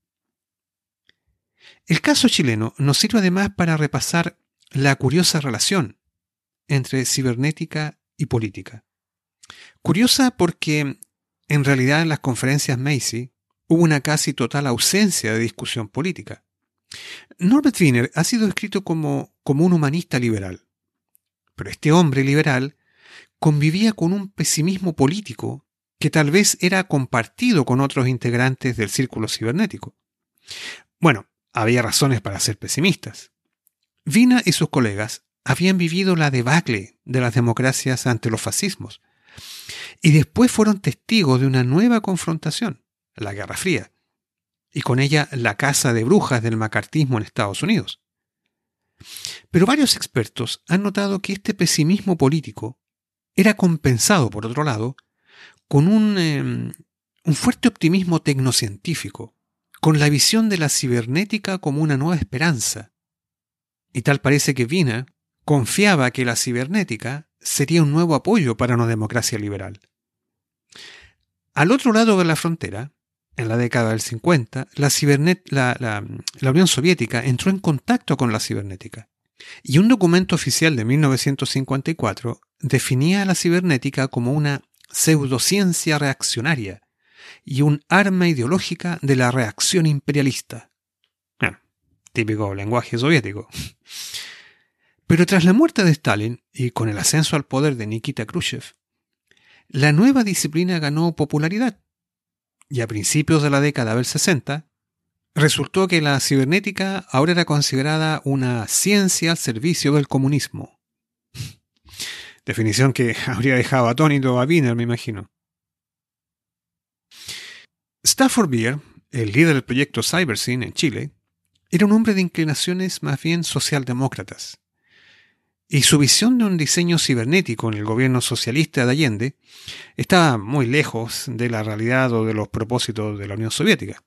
El caso chileno nos sirve además para repasar la curiosa relación entre cibernética y política. Curiosa porque en realidad en las conferencias Macy hubo una casi total ausencia de discusión política. Norbert Wiener ha sido escrito como, como un humanista liberal, pero este hombre liberal convivía con un pesimismo político que tal vez era compartido con otros integrantes del círculo cibernético. Bueno, había razones para ser pesimistas. Vina y sus colegas habían vivido la debacle de las democracias ante los fascismos y después fueron testigos de una nueva confrontación, la Guerra Fría, y con ella la caza de brujas del macartismo en Estados Unidos. Pero varios expertos han notado que este pesimismo político era compensado, por otro lado, con un, em, un fuerte optimismo tecnocientífico, con la visión de la cibernética como una nueva esperanza. Y tal parece que Vina confiaba que la cibernética sería un nuevo apoyo para una democracia liberal. Al otro lado de la frontera, en la década del 50, la, la, la, Unión Soviética entró en contacto con la cibernética. Y un documento oficial de 1954 definía a la cibernética como una pseudociencia reaccionaria y un arma ideológica de la reacción imperialista. típico lenguaje soviético. Pero tras la muerte de Stalin y con el ascenso al poder de Nikita Khrushchev, la nueva disciplina ganó popularidad y a principios de la década del 60, resultó que la cibernética ahora era considerada una ciencia al servicio del comunismo. Definición que habría dejado atónito a Wiener, me imagino. Stafford Beer, el líder del proyecto CyberSyn en Chile, era un hombre de inclinaciones más bien socialdemócratas. Y su visión de un diseño cibernético en el gobierno socialista de Allende estaba muy lejos de la realidad o de los propósitos de la Unión Soviética.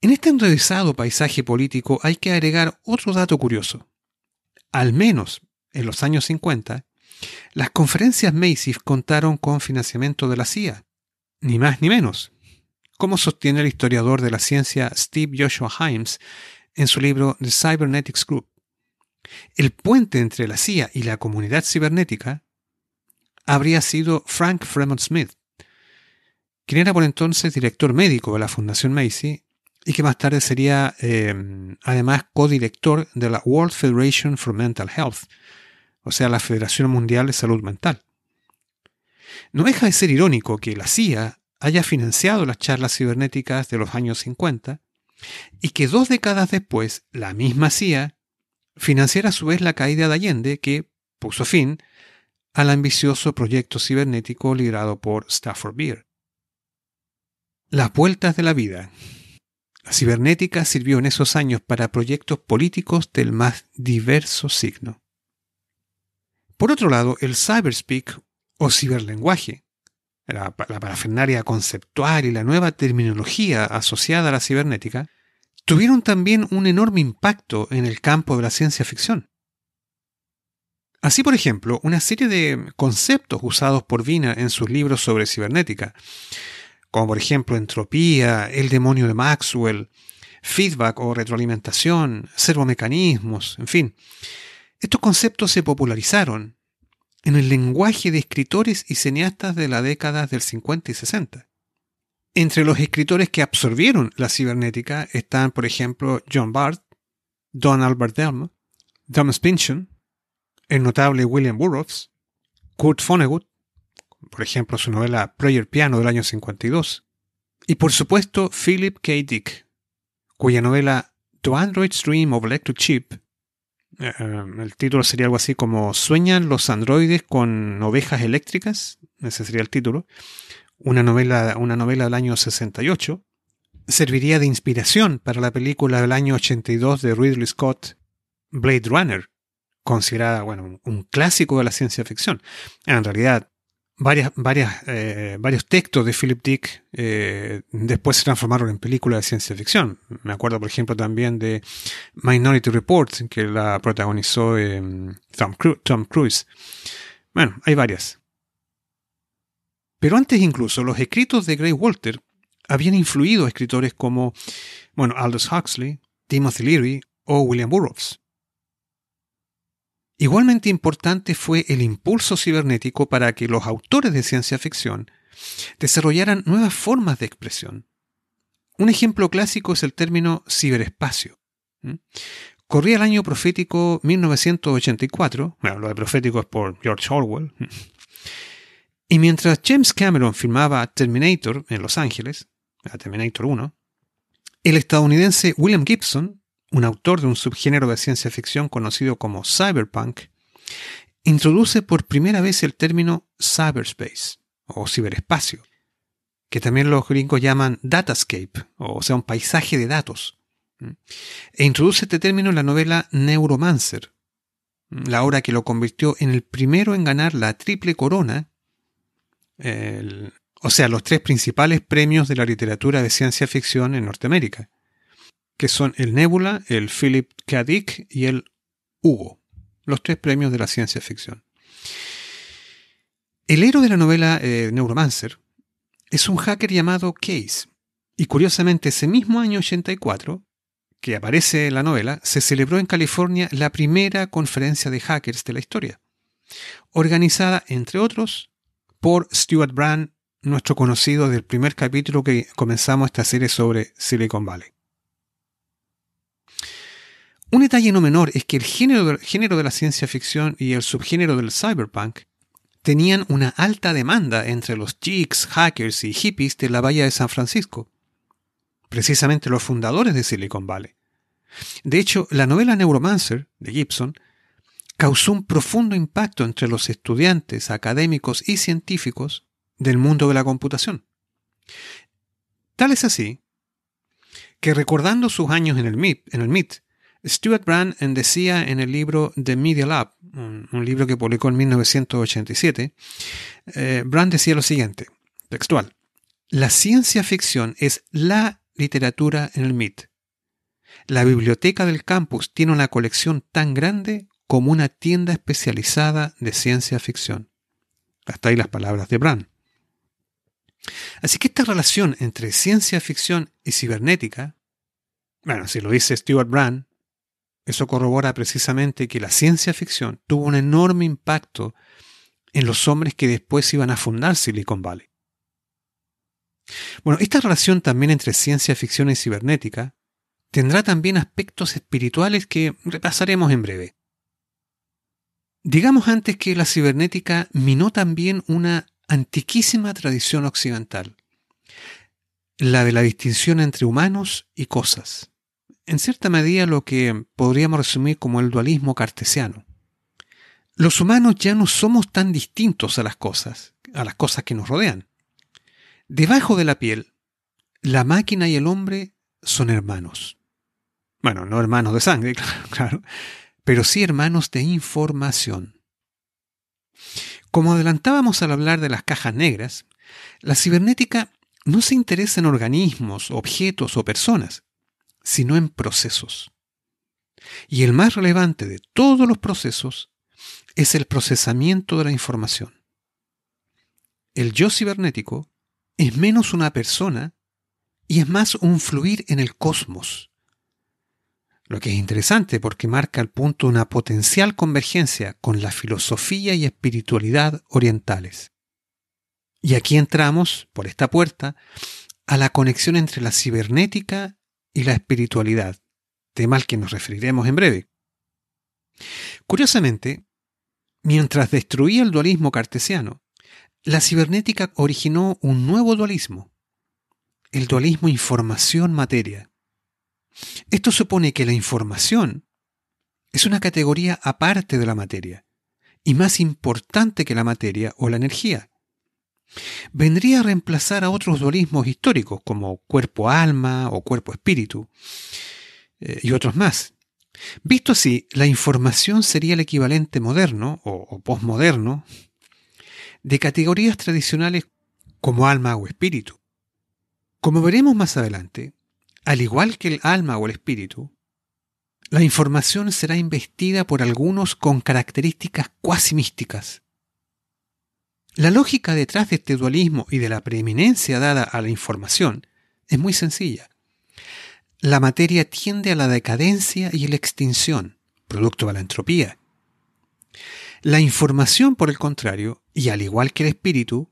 En este enrevesado paisaje político hay que agregar otro dato curioso. Al menos en los años 50, las conferencias Macy's contaron con financiamiento de la CIA, ni más ni menos, como sostiene el historiador de la ciencia Steve Joshua Himes en su libro The Cybernetics Group. El puente entre la CIA y la comunidad cibernética habría sido Frank Fremont Smith, quien era por entonces director médico de la Fundación Macy y que más tarde sería eh, además codirector de la World Federation for Mental Health, o sea, la Federación Mundial de Salud Mental. No deja de ser irónico que la CIA haya financiado las charlas cibernéticas de los años 50 y que dos décadas después la misma CIA financiara a su vez la caída de Allende que puso fin al ambicioso proyecto cibernético liderado por Stafford Beer. Las vueltas de la vida. La cibernética sirvió en esos años para proyectos políticos del más diverso signo. Por otro lado, el cyberspeak o ciberlenguaje, la, la parafernaria conceptual y la nueva terminología asociada a la cibernética, tuvieron también un enorme impacto en el campo de la ciencia ficción. Así, por ejemplo, una serie de conceptos usados por Vina en sus libros sobre cibernética, como por ejemplo entropía, el demonio de Maxwell, feedback o retroalimentación, servomecanismos, en fin. Estos conceptos se popularizaron en el lenguaje de escritores y cineastas de la década del 50 y 60. Entre los escritores que absorbieron la cibernética están, por ejemplo, John Barth, Donald Barthelme, Thomas Pynchon, el notable William Burroughs, Kurt Vonnegut, por ejemplo, su novela Prayer Piano del año 52, y por supuesto Philip K. Dick, cuya novela The Android's Dream of Electric Chip, eh, eh, el título sería algo así como ¿Sueñan los androides con ovejas eléctricas? Ese sería el título una novela, una novela del año 68, serviría de inspiración para la película del año 82 de Ridley Scott, Blade Runner, considerada bueno, un clásico de la ciencia ficción. En realidad, varias, varias, eh, varios textos de Philip Dick eh, después se transformaron en películas de ciencia ficción. Me acuerdo, por ejemplo, también de Minority Report, que la protagonizó eh, Tom Cruise. Bueno, hay varias. Pero antes incluso, los escritos de Gray Walter habían influido a escritores como, bueno, Aldous Huxley, Timothy Leary o William Burroughs. Igualmente importante fue el impulso cibernético para que los autores de ciencia ficción desarrollaran nuevas formas de expresión. Un ejemplo clásico es el término ciberespacio. Corría el año profético 1984, bueno, lo de profético es por George Orwell, Y mientras James Cameron filmaba Terminator en Los Ángeles, Terminator 1, el estadounidense William Gibson, un autor de un subgénero de ciencia ficción conocido como cyberpunk, introduce por primera vez el término cyberspace o ciberespacio, que también los gringos llaman datascape, o sea, un paisaje de datos. E introduce este término en la novela Neuromancer, la obra que lo convirtió en el primero en ganar la triple corona, o sea, los tres principales premios de la literatura de ciencia ficción en Norteamérica, que son el Nebula, el Philip K. Dick y el Hugo, los tres premios de la ciencia ficción. El héroe de la novela eh, Neuromancer es un hacker llamado Case, y curiosamente ese mismo año 84 que aparece en la novela, se celebró en California la primera conferencia de hackers de la historia, organizada, entre otros, por Stuart Brand, nuestro conocido del primer capítulo que comenzamos esta serie sobre Silicon Valley. Un detalle no menor es que el género, género de la ciencia ficción y el subgénero del cyberpunk tenían una alta demanda entre los geeks, hackers y hippies de la bahía de San Francisco precisamente los fundadores de Silicon Valley. De hecho, la novela Neuromancer de Gibson causó un profundo impacto entre los estudiantes, académicos y científicos del mundo de la computación. Tal es así que recordando sus años en el MIT, en el MIT Stuart Brand decía en el libro The Media Lab, un, libro que publicó en 1987, eh, Brand decía lo siguiente, textual, la ciencia ficción es la literatura en el MIT. La biblioteca del campus tiene una colección tan grande como una tienda especializada de ciencia ficción. Hasta ahí las palabras de Brand. Así que esta relación entre ciencia ficción y cibernética, bueno, si lo dice Stuart Brand, eso corrobora precisamente que la ciencia ficción tuvo un enorme impacto en los hombres que después iban a fundar Silicon Valley. Bueno, esta relación también entre ciencia ficción y cibernética tendrá también aspectos espirituales que repasaremos en breve. Digamos antes que la cibernética minó también una antiquísima tradición occidental, la de la distinción entre humanos y cosas, en cierta medida lo que podríamos resumir como el dualismo cartesiano. Los humanos ya no somos tan distintos a las cosas, a las cosas que nos rodean. Debajo de la piel, la máquina y el hombre son hermanos. Bueno, no hermanos de sangre, claro, pero sí hermanos de información. Como adelantábamos al hablar de las cajas negras, la cibernética no se interesa en organismos, objetos o personas, sino en procesos. Y el más relevante de todos los procesos es el procesamiento de la información. El yo cibernético es menos una persona y es más un fluir en el cosmos. Lo que es interesante porque marca el punto una potencial convergencia con la filosofía y espiritualidad orientales. Y aquí entramos, por esta puerta, a la conexión entre la cibernética y la espiritualidad, tema al que nos referiremos en breve. Curiosamente, mientras destruía el dualismo cartesiano, la cibernética originó un nuevo dualismo, el dualismo información-materia. Esto supone que la información es una categoría aparte de la materia y más importante que la materia o la energía. Vendría a reemplazar a otros dualismos históricos como cuerpo-alma o cuerpo-espíritu eh, y otros más. Visto así, la información sería el equivalente moderno o, o postmoderno de categorías tradicionales como alma o espíritu. Como veremos más adelante, al igual que el alma o el espíritu, la información será investida por algunos con características cuasi místicas. La lógica detrás de este dualismo y de la preeminencia dada a la información es muy sencilla. La materia tiende a la decadencia y la extinción, producto de la entropía. La información, por el contrario, y al igual que el espíritu,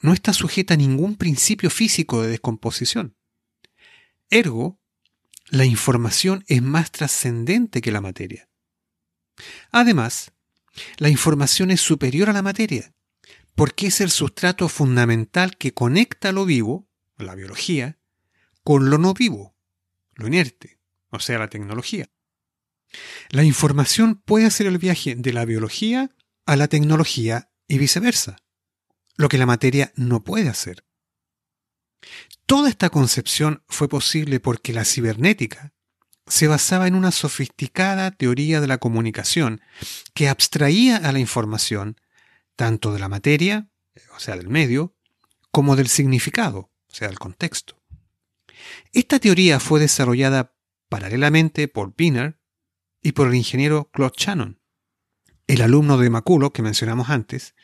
no está sujeta a ningún principio físico de descomposición. Ergo, la información es más trascendente que la materia. Además, la información es superior a la materia, porque es el sustrato fundamental que conecta lo vivo, la biología, con lo no vivo, lo inerte, o sea, la tecnología. La información puede hacer el viaje de la biología a la tecnología y viceversa, lo que la materia no puede hacer. Toda esta concepción fue posible porque la cibernética se basaba en una sofisticada teoría de la comunicación que abstraía a la información tanto de la materia, o sea, del medio, como del significado, o sea, del contexto. Esta teoría fue desarrollada paralelamente por Wiener y por el ingeniero Claude Shannon, el alumno de Maculo que mencionamos antes,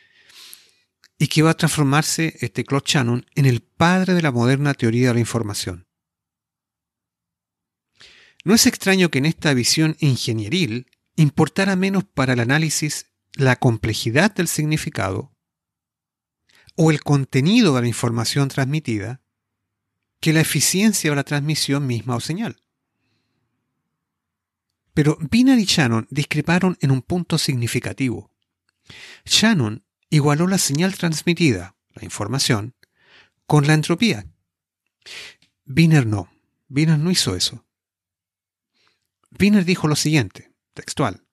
y que va a transformarse este Claude Shannon en el padre de la moderna teoría de la información. No es extraño que en esta visión ingenieril importara menos para el análisis la complejidad del significado o el contenido de la información transmitida que la eficiencia de la transmisión misma o señal. Pero Wiener y Shannon discreparon en un punto significativo. Shannon igualó la señal transmitida, la información, con la entropía. Wiener no. Wiener no hizo eso. Wiener dijo lo siguiente, textual.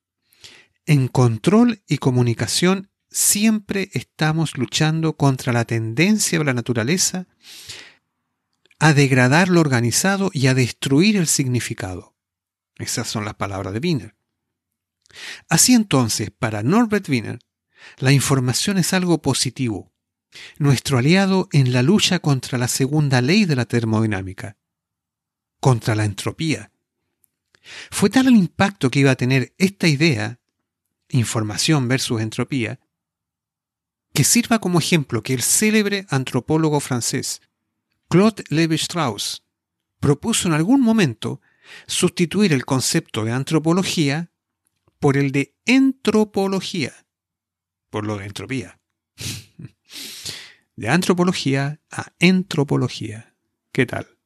En control y comunicación siempre estamos luchando contra la tendencia de la naturaleza a degradar lo organizado y a destruir el significado. Esas son las palabras de Wiener. Así entonces, para Norbert Wiener, la información es algo positivo, nuestro aliado en la lucha contra la segunda ley de la termodinámica, contra la entropía. Fue tal el impacto que iba a tener esta idea, información versus entropía, que sirva como ejemplo que el célebre antropólogo francés Claude Lévi-Strauss propuso en algún momento sustituir el concepto de antropología por el de entropología, por lo de entropía. De antropología a entropología. ¿Qué tal?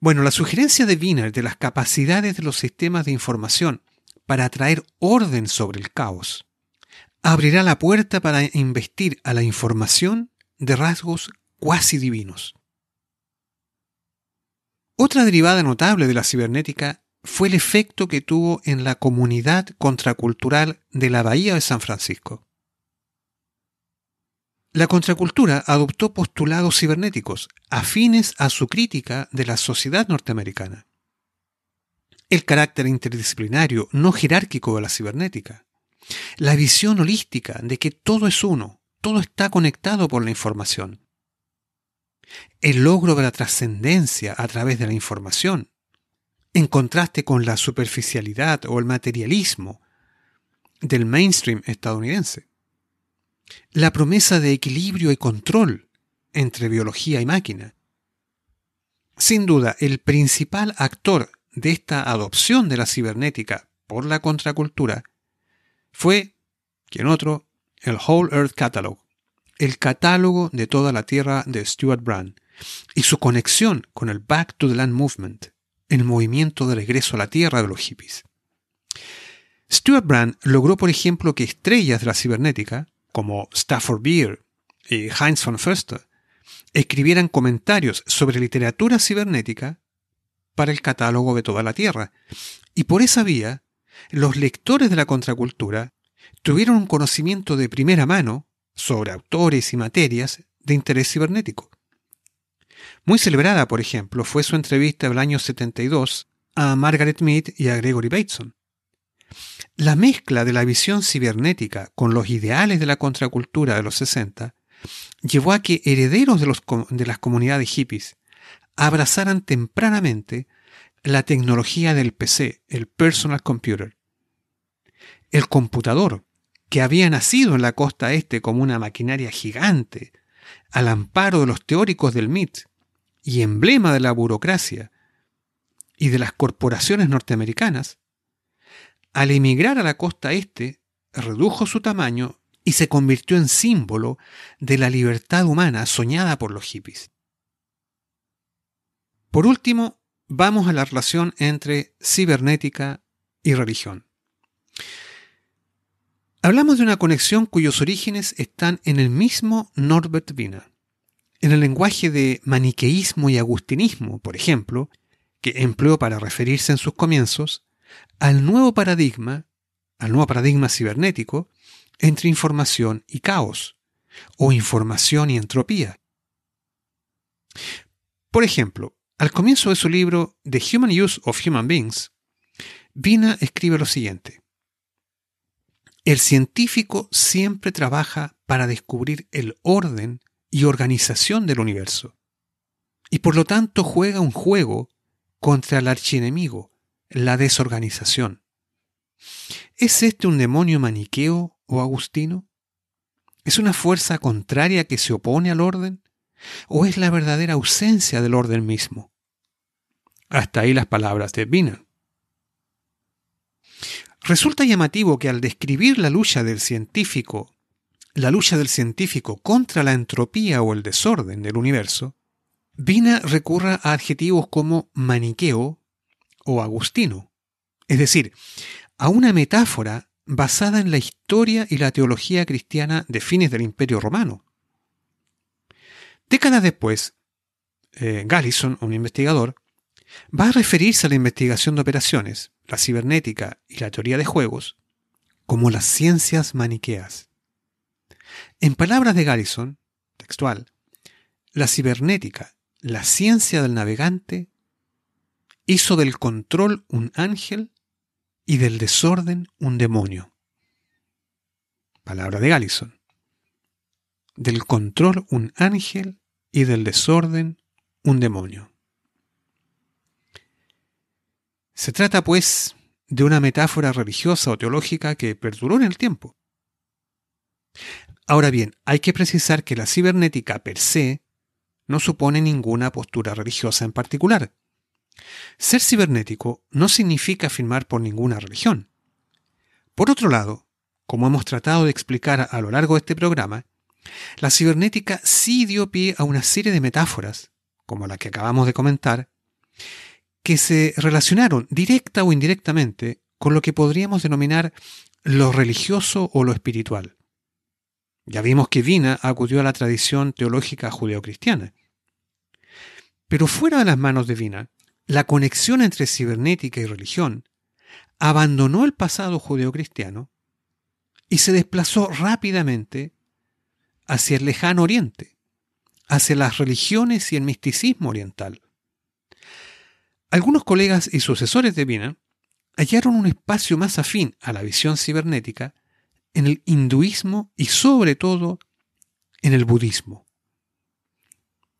Bueno, la sugerencia de Wiener de las capacidades de los sistemas de información para atraer orden sobre el caos abrirá la puerta para investir a la información de rasgos cuasi divinos. Otra derivada notable de la cibernética fue el efecto que tuvo en la comunidad contracultural de la Bahía de San Francisco. La contracultura adoptó postulados cibernéticos afines a su crítica de la sociedad norteamericana. El carácter interdisciplinario, no jerárquico de la cibernética. La visión holística de que todo es uno, todo está conectado por la información. El logro de la trascendencia a través de la información, en contraste con la superficialidad o el materialismo del mainstream estadounidense. La promesa de equilibrio y control entre biología y máquina. Sin duda, el principal actor de esta adopción de la cibernética por la contracultura fue, quien otro, el Whole Earth Catalog, el catálogo de toda la Tierra de Stuart Brand y su conexión con el Back to the Land Movement, el movimiento de regreso a la Tierra de los hippies. Stuart Brand logró, por ejemplo, que estrellas de la cibernética, como Stafford Beer y Heinz von Förster, escribieran comentarios sobre literatura cibernética para el catálogo de toda la Tierra. Y por esa vía, los lectores de la contracultura tuvieron un conocimiento de primera mano sobre autores y materias de interés cibernético. Muy celebrada, por ejemplo, fue su entrevista del año 72 a Margaret Mead y a Gregory Bateson. La mezcla de la visión cibernética con los ideales de la contracultura de los 60 llevó a que herederos de, de las comunidades hippies abrazaran tempranamente la tecnología del PC, el personal computer. El computador, que había nacido en la costa este como una maquinaria gigante, al amparo de los teóricos del MIT y emblema de la burocracia y de las corporaciones norteamericanas, al emigrar a la costa este, redujo su tamaño y se convirtió en símbolo de la libertad humana soñada por los hippies. Por último, vamos a la relación entre cibernética y religión. Hablamos de una conexión cuyos orígenes están en el mismo Norbert Wiener. En el lenguaje de maniqueísmo y agustinismo, por ejemplo, que empleó para referirse en sus comienzos, al nuevo paradigma, al nuevo paradigma cibernético, entre información y caos, o información y entropía. Por ejemplo, al comienzo de su libro The Human Use of Human Beings, Vina escribe lo siguiente. El científico siempre trabaja para descubrir el orden y organización del universo, y por lo tanto juega un juego contra el archienemigo, la desorganización. ¿Es este un demonio maniqueo o agustino? ¿Es una fuerza contraria que se opone al orden? ¿O es la verdadera ausencia del orden mismo? Hasta ahí las palabras de Binan. Resulta llamativo que al describir la lucha del científico, la lucha del científico contra la entropía o el desorden del universo, Vina recurra a adjetivos como maniqueo o agustino, es decir, a una metáfora basada en la historia y la teología cristiana de fines del Imperio Romano. Décadas después, eh, Gallison, un investigador, va a referirse a la investigación de operaciones, la cibernética y la teoría de juegos como las ciencias maniqueas. En palabras de Garrison, textual, la cibernética, la ciencia del navegante, hizo del control un ángel y del desorden un demonio. Palabra de Gallison. Del control un ángel y del desorden un demonio. Se trata, pues, de una metáfora religiosa o teológica que perduró en el tiempo. Ahora bien, hay que precisar que la cibernética per se no supone ninguna postura religiosa en particular. Ser cibernético no significa afirmar por ninguna religión. Por otro lado, como hemos tratado de explicar a lo largo de este programa, la cibernética sí dio pie a una serie de metáforas, como la que acabamos de comentar, que se relacionaron directa o indirectamente con lo que podríamos denominar lo religioso o lo espiritual. Ya vimos que Vina acudió a la tradición teológica judeocristiana. Pero fuera de las manos de Vina, la conexión entre cibernética y religión abandonó el pasado judeocristiano y se desplazó rápidamente hacia el lejano oriente, hacia las religiones y el misticismo oriental. Algunos colegas y sucesores de Vina hallaron un espacio más afín a la visión cibernética en el hinduismo y sobre todo en el budismo.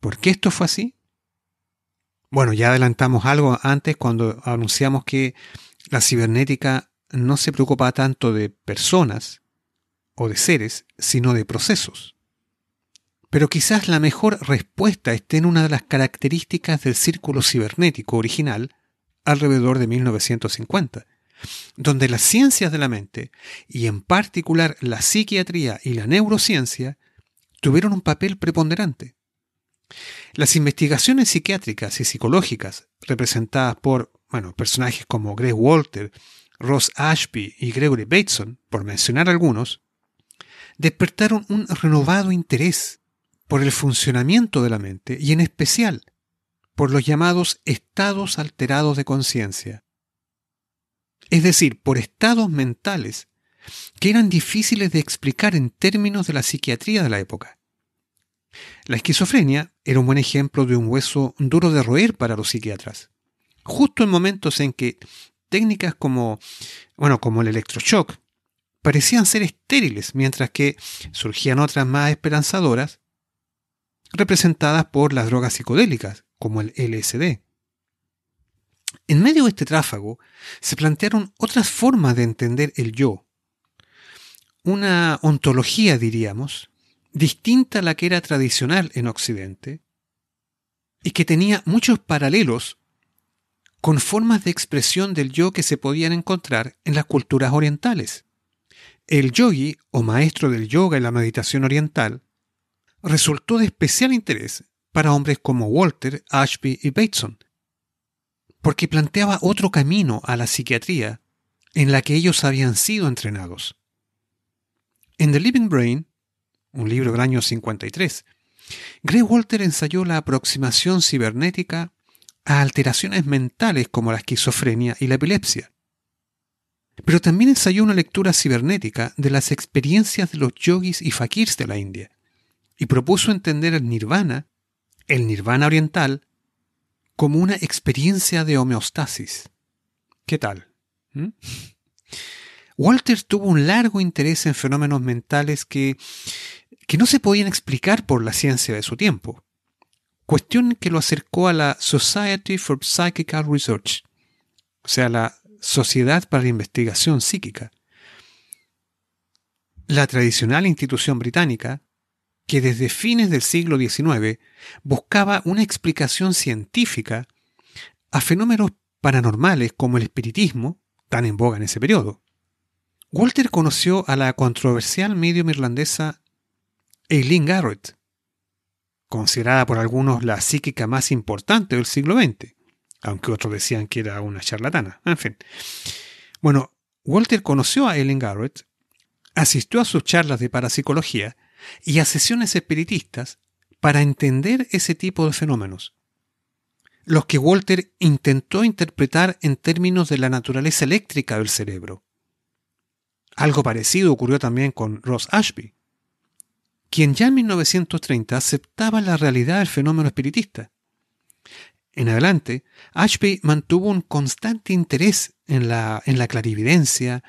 ¿Por qué esto fue así? Bueno, ya adelantamos algo antes cuando anunciamos que la cibernética no se preocupa tanto de personas o de seres, sino de procesos. Pero quizás la mejor respuesta esté en una de las características del círculo cibernético original alrededor de 1950, donde las ciencias de la mente, y en particular la psiquiatría y la neurociencia, tuvieron un papel preponderante. Las investigaciones psiquiátricas y psicológicas, representadas por bueno, personajes como Greg Walter, Ross Ashby y Gregory Bateson, por mencionar algunos, despertaron un renovado interés por el funcionamiento de la mente y en especial por los llamados estados alterados de conciencia. Es decir, por estados mentales que eran difíciles de explicar en términos de la psiquiatría de la época. La esquizofrenia era un buen ejemplo de un hueso duro de roer para los psiquiatras. Justo en momentos en que técnicas como, bueno, como el electroshock parecían ser estériles, mientras que surgían otras más esperanzadoras, representadas por las drogas psicodélicas, como el LSD. En medio de este tráfago se plantearon otras formas de entender el yo, una ontología, diríamos, distinta a la que era tradicional en Occidente, y que tenía muchos paralelos con formas de expresión del yo que se podían encontrar en las culturas orientales. El yogi, o maestro del yoga y la meditación oriental, resultó de especial interés para hombres como Walter, Ashby y Bateson, porque planteaba otro camino a la psiquiatría en la que ellos habían sido entrenados. En The Living Brain, un libro del año 53, Gray Walter ensayó la aproximación cibernética a alteraciones mentales como la esquizofrenia y la epilepsia. Pero también ensayó una lectura cibernética de las experiencias de los yogis y fakirs de la India y propuso entender el nirvana, el nirvana oriental, como una experiencia de homeostasis. ¿Qué tal? ¿Mm? Walter tuvo un largo interés en fenómenos mentales que, que no se podían explicar por la ciencia de su tiempo, cuestión que lo acercó a la Society for Psychical Research, o sea, la Sociedad para la Investigación Psíquica. La tradicional institución británica, que desde fines del siglo XIX buscaba una explicación científica a fenómenos paranormales como el espiritismo, tan en boga en ese periodo. Walter conoció a la controversial medium irlandesa Eileen Garrett, considerada por algunos la psíquica más importante del siglo XX, aunque otros decían que era una charlatana. En fin. Bueno, Walter conoció a Eileen Garrett, asistió a sus charlas de parapsicología y a sesiones espiritistas para entender ese tipo de fenómenos, los que Walter intentó interpretar en términos de la naturaleza eléctrica del cerebro. Algo parecido ocurrió también con Ross Ashby, quien ya en 1930 aceptaba la realidad del fenómeno espiritista. En adelante, Ashby mantuvo un constante interés en la, en la clarividencia,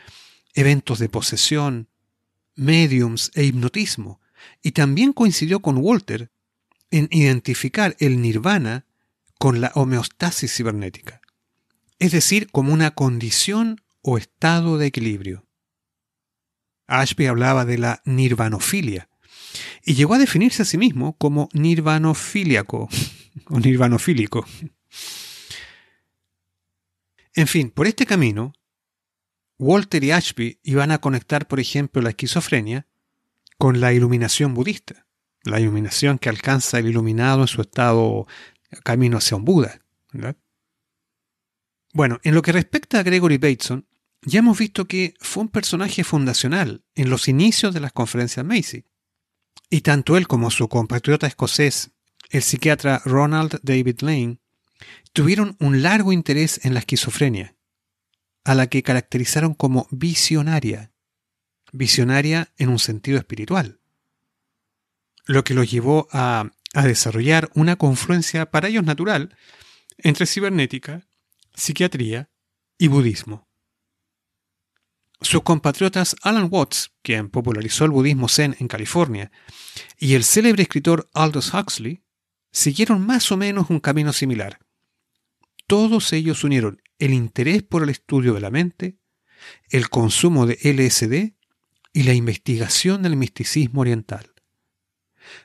eventos de posesión, mediums e hipnotismo, y también coincidió con Walter en identificar el nirvana con la homeostasis cibernética, es decir, como una condición o estado de equilibrio. Ashby hablaba de la nirvanofilia y llegó a definirse a sí mismo como nirvanofíliaco o nirvanofílico. En fin, por este camino, Walter y Ashby iban a conectar, por ejemplo, la esquizofrenia con la iluminación budista, la iluminación que alcanza el iluminado en su estado camino hacia un Buda. Bueno, en lo que respecta a Gregory Bateson, ya hemos visto que fue un personaje fundacional en los inicios de las conferencias Macy. Y tanto él como su compatriota escocés, el psiquiatra Ronald David Lane, tuvieron un largo interés en la esquizofrenia, a la que caracterizaron como visionaria, visionaria en un sentido espiritual, lo que los llevó a, desarrollar una confluencia para ellos natural entre cibernética, psiquiatría y budismo. Sus compatriotas Alan Watts, quien popularizó el budismo zen en California, y el célebre escritor Aldous Huxley, siguieron más o menos un camino similar. Todos ellos unieron el interés por el estudio de la mente, el consumo de LSD y la investigación del misticismo oriental.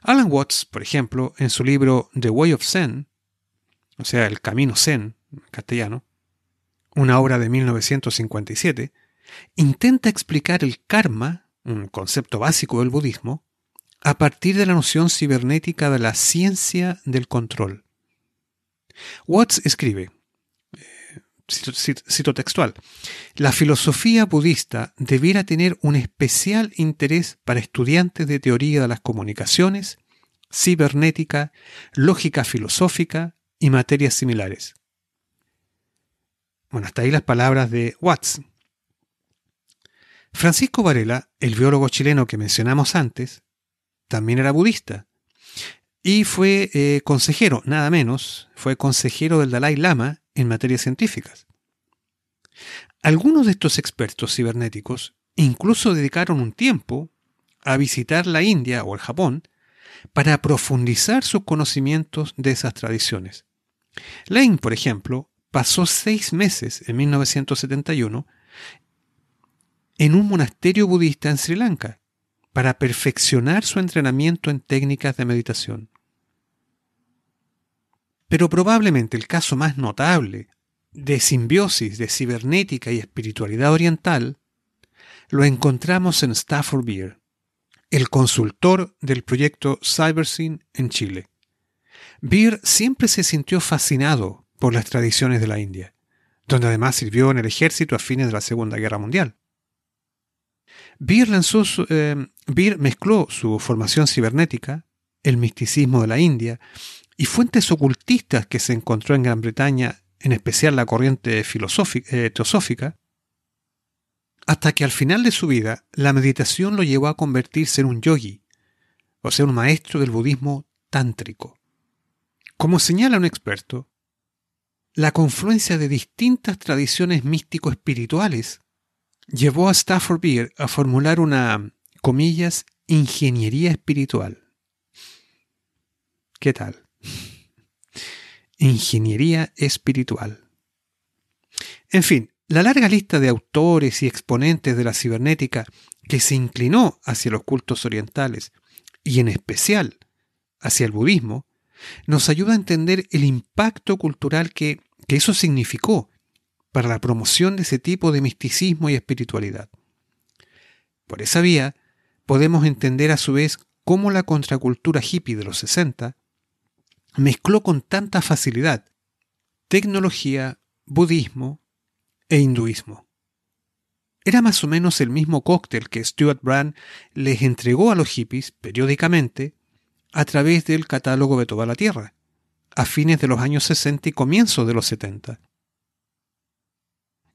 Alan Watts, por ejemplo, en su libro The Way of Zen, o sea, El Camino Zen, en castellano, una obra de 1957, intenta explicar el karma, un concepto básico del budismo, a partir de la noción cibernética de la ciencia del control. Watts escribe, cito, textual, la filosofía budista debiera tener un especial interés para estudiantes de teoría de las comunicaciones, cibernética, lógica filosófica y materias similares. Bueno, hasta ahí las palabras de Watts. Francisco Varela, el biólogo chileno que mencionamos antes, también era budista y fue eh, consejero, nada menos, fue consejero del Dalai Lama en materias científicas. Algunos de estos expertos cibernéticos incluso dedicaron un tiempo a visitar la India o el Japón para profundizar sus conocimientos de esas tradiciones. Lane, por ejemplo, pasó seis meses en 1971 en un monasterio budista en Sri Lanka para perfeccionar su entrenamiento en técnicas de meditación. Pero probablemente el caso más notable de simbiosis de cibernética y espiritualidad oriental lo encontramos en Stafford Beer, el consultor del proyecto CyberSyn en Chile. Beer siempre se sintió fascinado por las tradiciones de la India, donde además sirvió en el ejército a fines de la Segunda Guerra Mundial. Beer eh, Beer mezcló su formación cibernética, el misticismo de la India y fuentes ocultistas que se encontró en Gran Bretaña, en especial la corriente eh, teosófica, hasta que al final de su vida la meditación lo llevó a convertirse en un yogi, o sea, un maestro del budismo tántrico. Como señala un experto, la confluencia de distintas tradiciones místico-espirituales llevó a Stafford Beer a formular una, comillas, ingeniería espiritual. ¿Qué tal? Ingeniería espiritual. En fin, la larga lista de autores y exponentes de la cibernética que se inclinó hacia los cultos orientales y en especial hacia el budismo, nos ayuda a entender el impacto cultural que, eso significó para la promoción de ese tipo de misticismo y espiritualidad. Por esa vía, podemos entender a su vez cómo la contracultura hippie de los 60 mezcló con tanta facilidad tecnología, budismo e hinduismo. Era más o menos el mismo cóctel que Stuart Brand les entregó a los hippies periódicamente a través del catálogo de toda la Tierra, a fines de los años 60 y comienzos de los 70.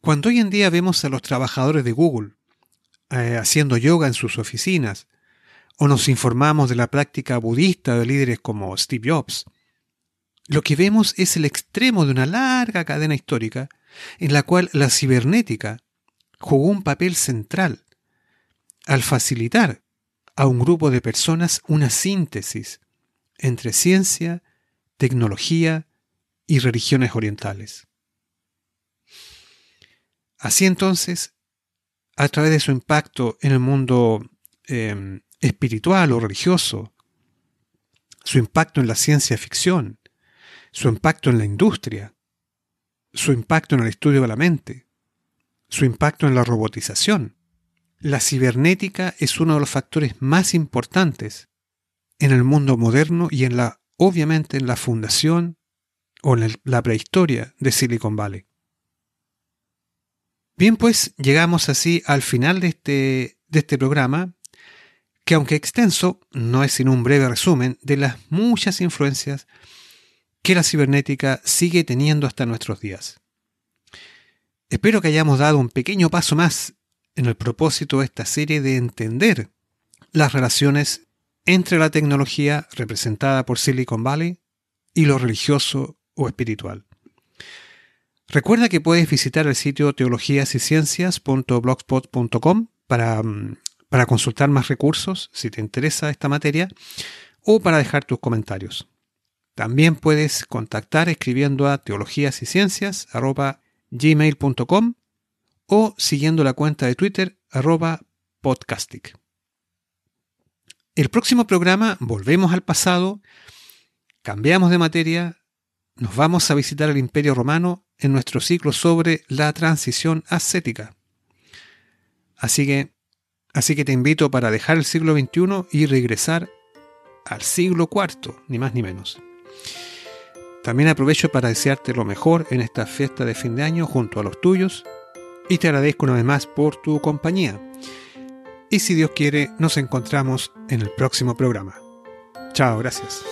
Cuando hoy en día vemos a los trabajadores de Google eh, haciendo yoga en sus oficinas, o nos informamos de la práctica budista de líderes como Steve Jobs, lo que vemos es el extremo de una larga cadena histórica en la cual la cibernética jugó un papel central al facilitar a un grupo de personas una síntesis entre ciencia, tecnología y religiones orientales. Así entonces, a través de su impacto en el mundo em, espiritual o religioso, su impacto en la ciencia ficción, su impacto en la industria, su impacto en el estudio de la mente, su impacto en la robotización. La cibernética es uno de los factores más importantes en el mundo moderno y en la, obviamente, en la fundación o en la prehistoria de Silicon Valley. Bien, pues llegamos así al final de este, de este programa, que aunque extenso, no es sino un breve resumen de las muchas influencias que la cibernética sigue teniendo hasta nuestros días. Espero que hayamos dado un pequeño paso más en el propósito de esta serie de entender las relaciones entre la tecnología representada por Silicon Valley y lo religioso o espiritual. Recuerda que puedes visitar el sitio teologíasyciencias.blogspot.com para, mm, para consultar más recursos si te interesa esta materia o para dejar tus comentarios. También puedes contactar escribiendo a teologíasyciencias.gmail.com o siguiendo la cuenta de Twitter arroba podcastic. El próximo programa volvemos al pasado, cambiamos de materia, nos vamos a visitar el Imperio Romano en nuestro ciclo sobre la transición ascética. Así que, así que te invito para dejar el siglo XXI y regresar al siglo IV, ni más ni menos. También aprovecho para desearte lo mejor en esta fiesta de fin de año junto a los tuyos y te agradezco una vez más por tu compañía. Y si Dios quiere, nos encontramos en el próximo programa. Chao, gracias.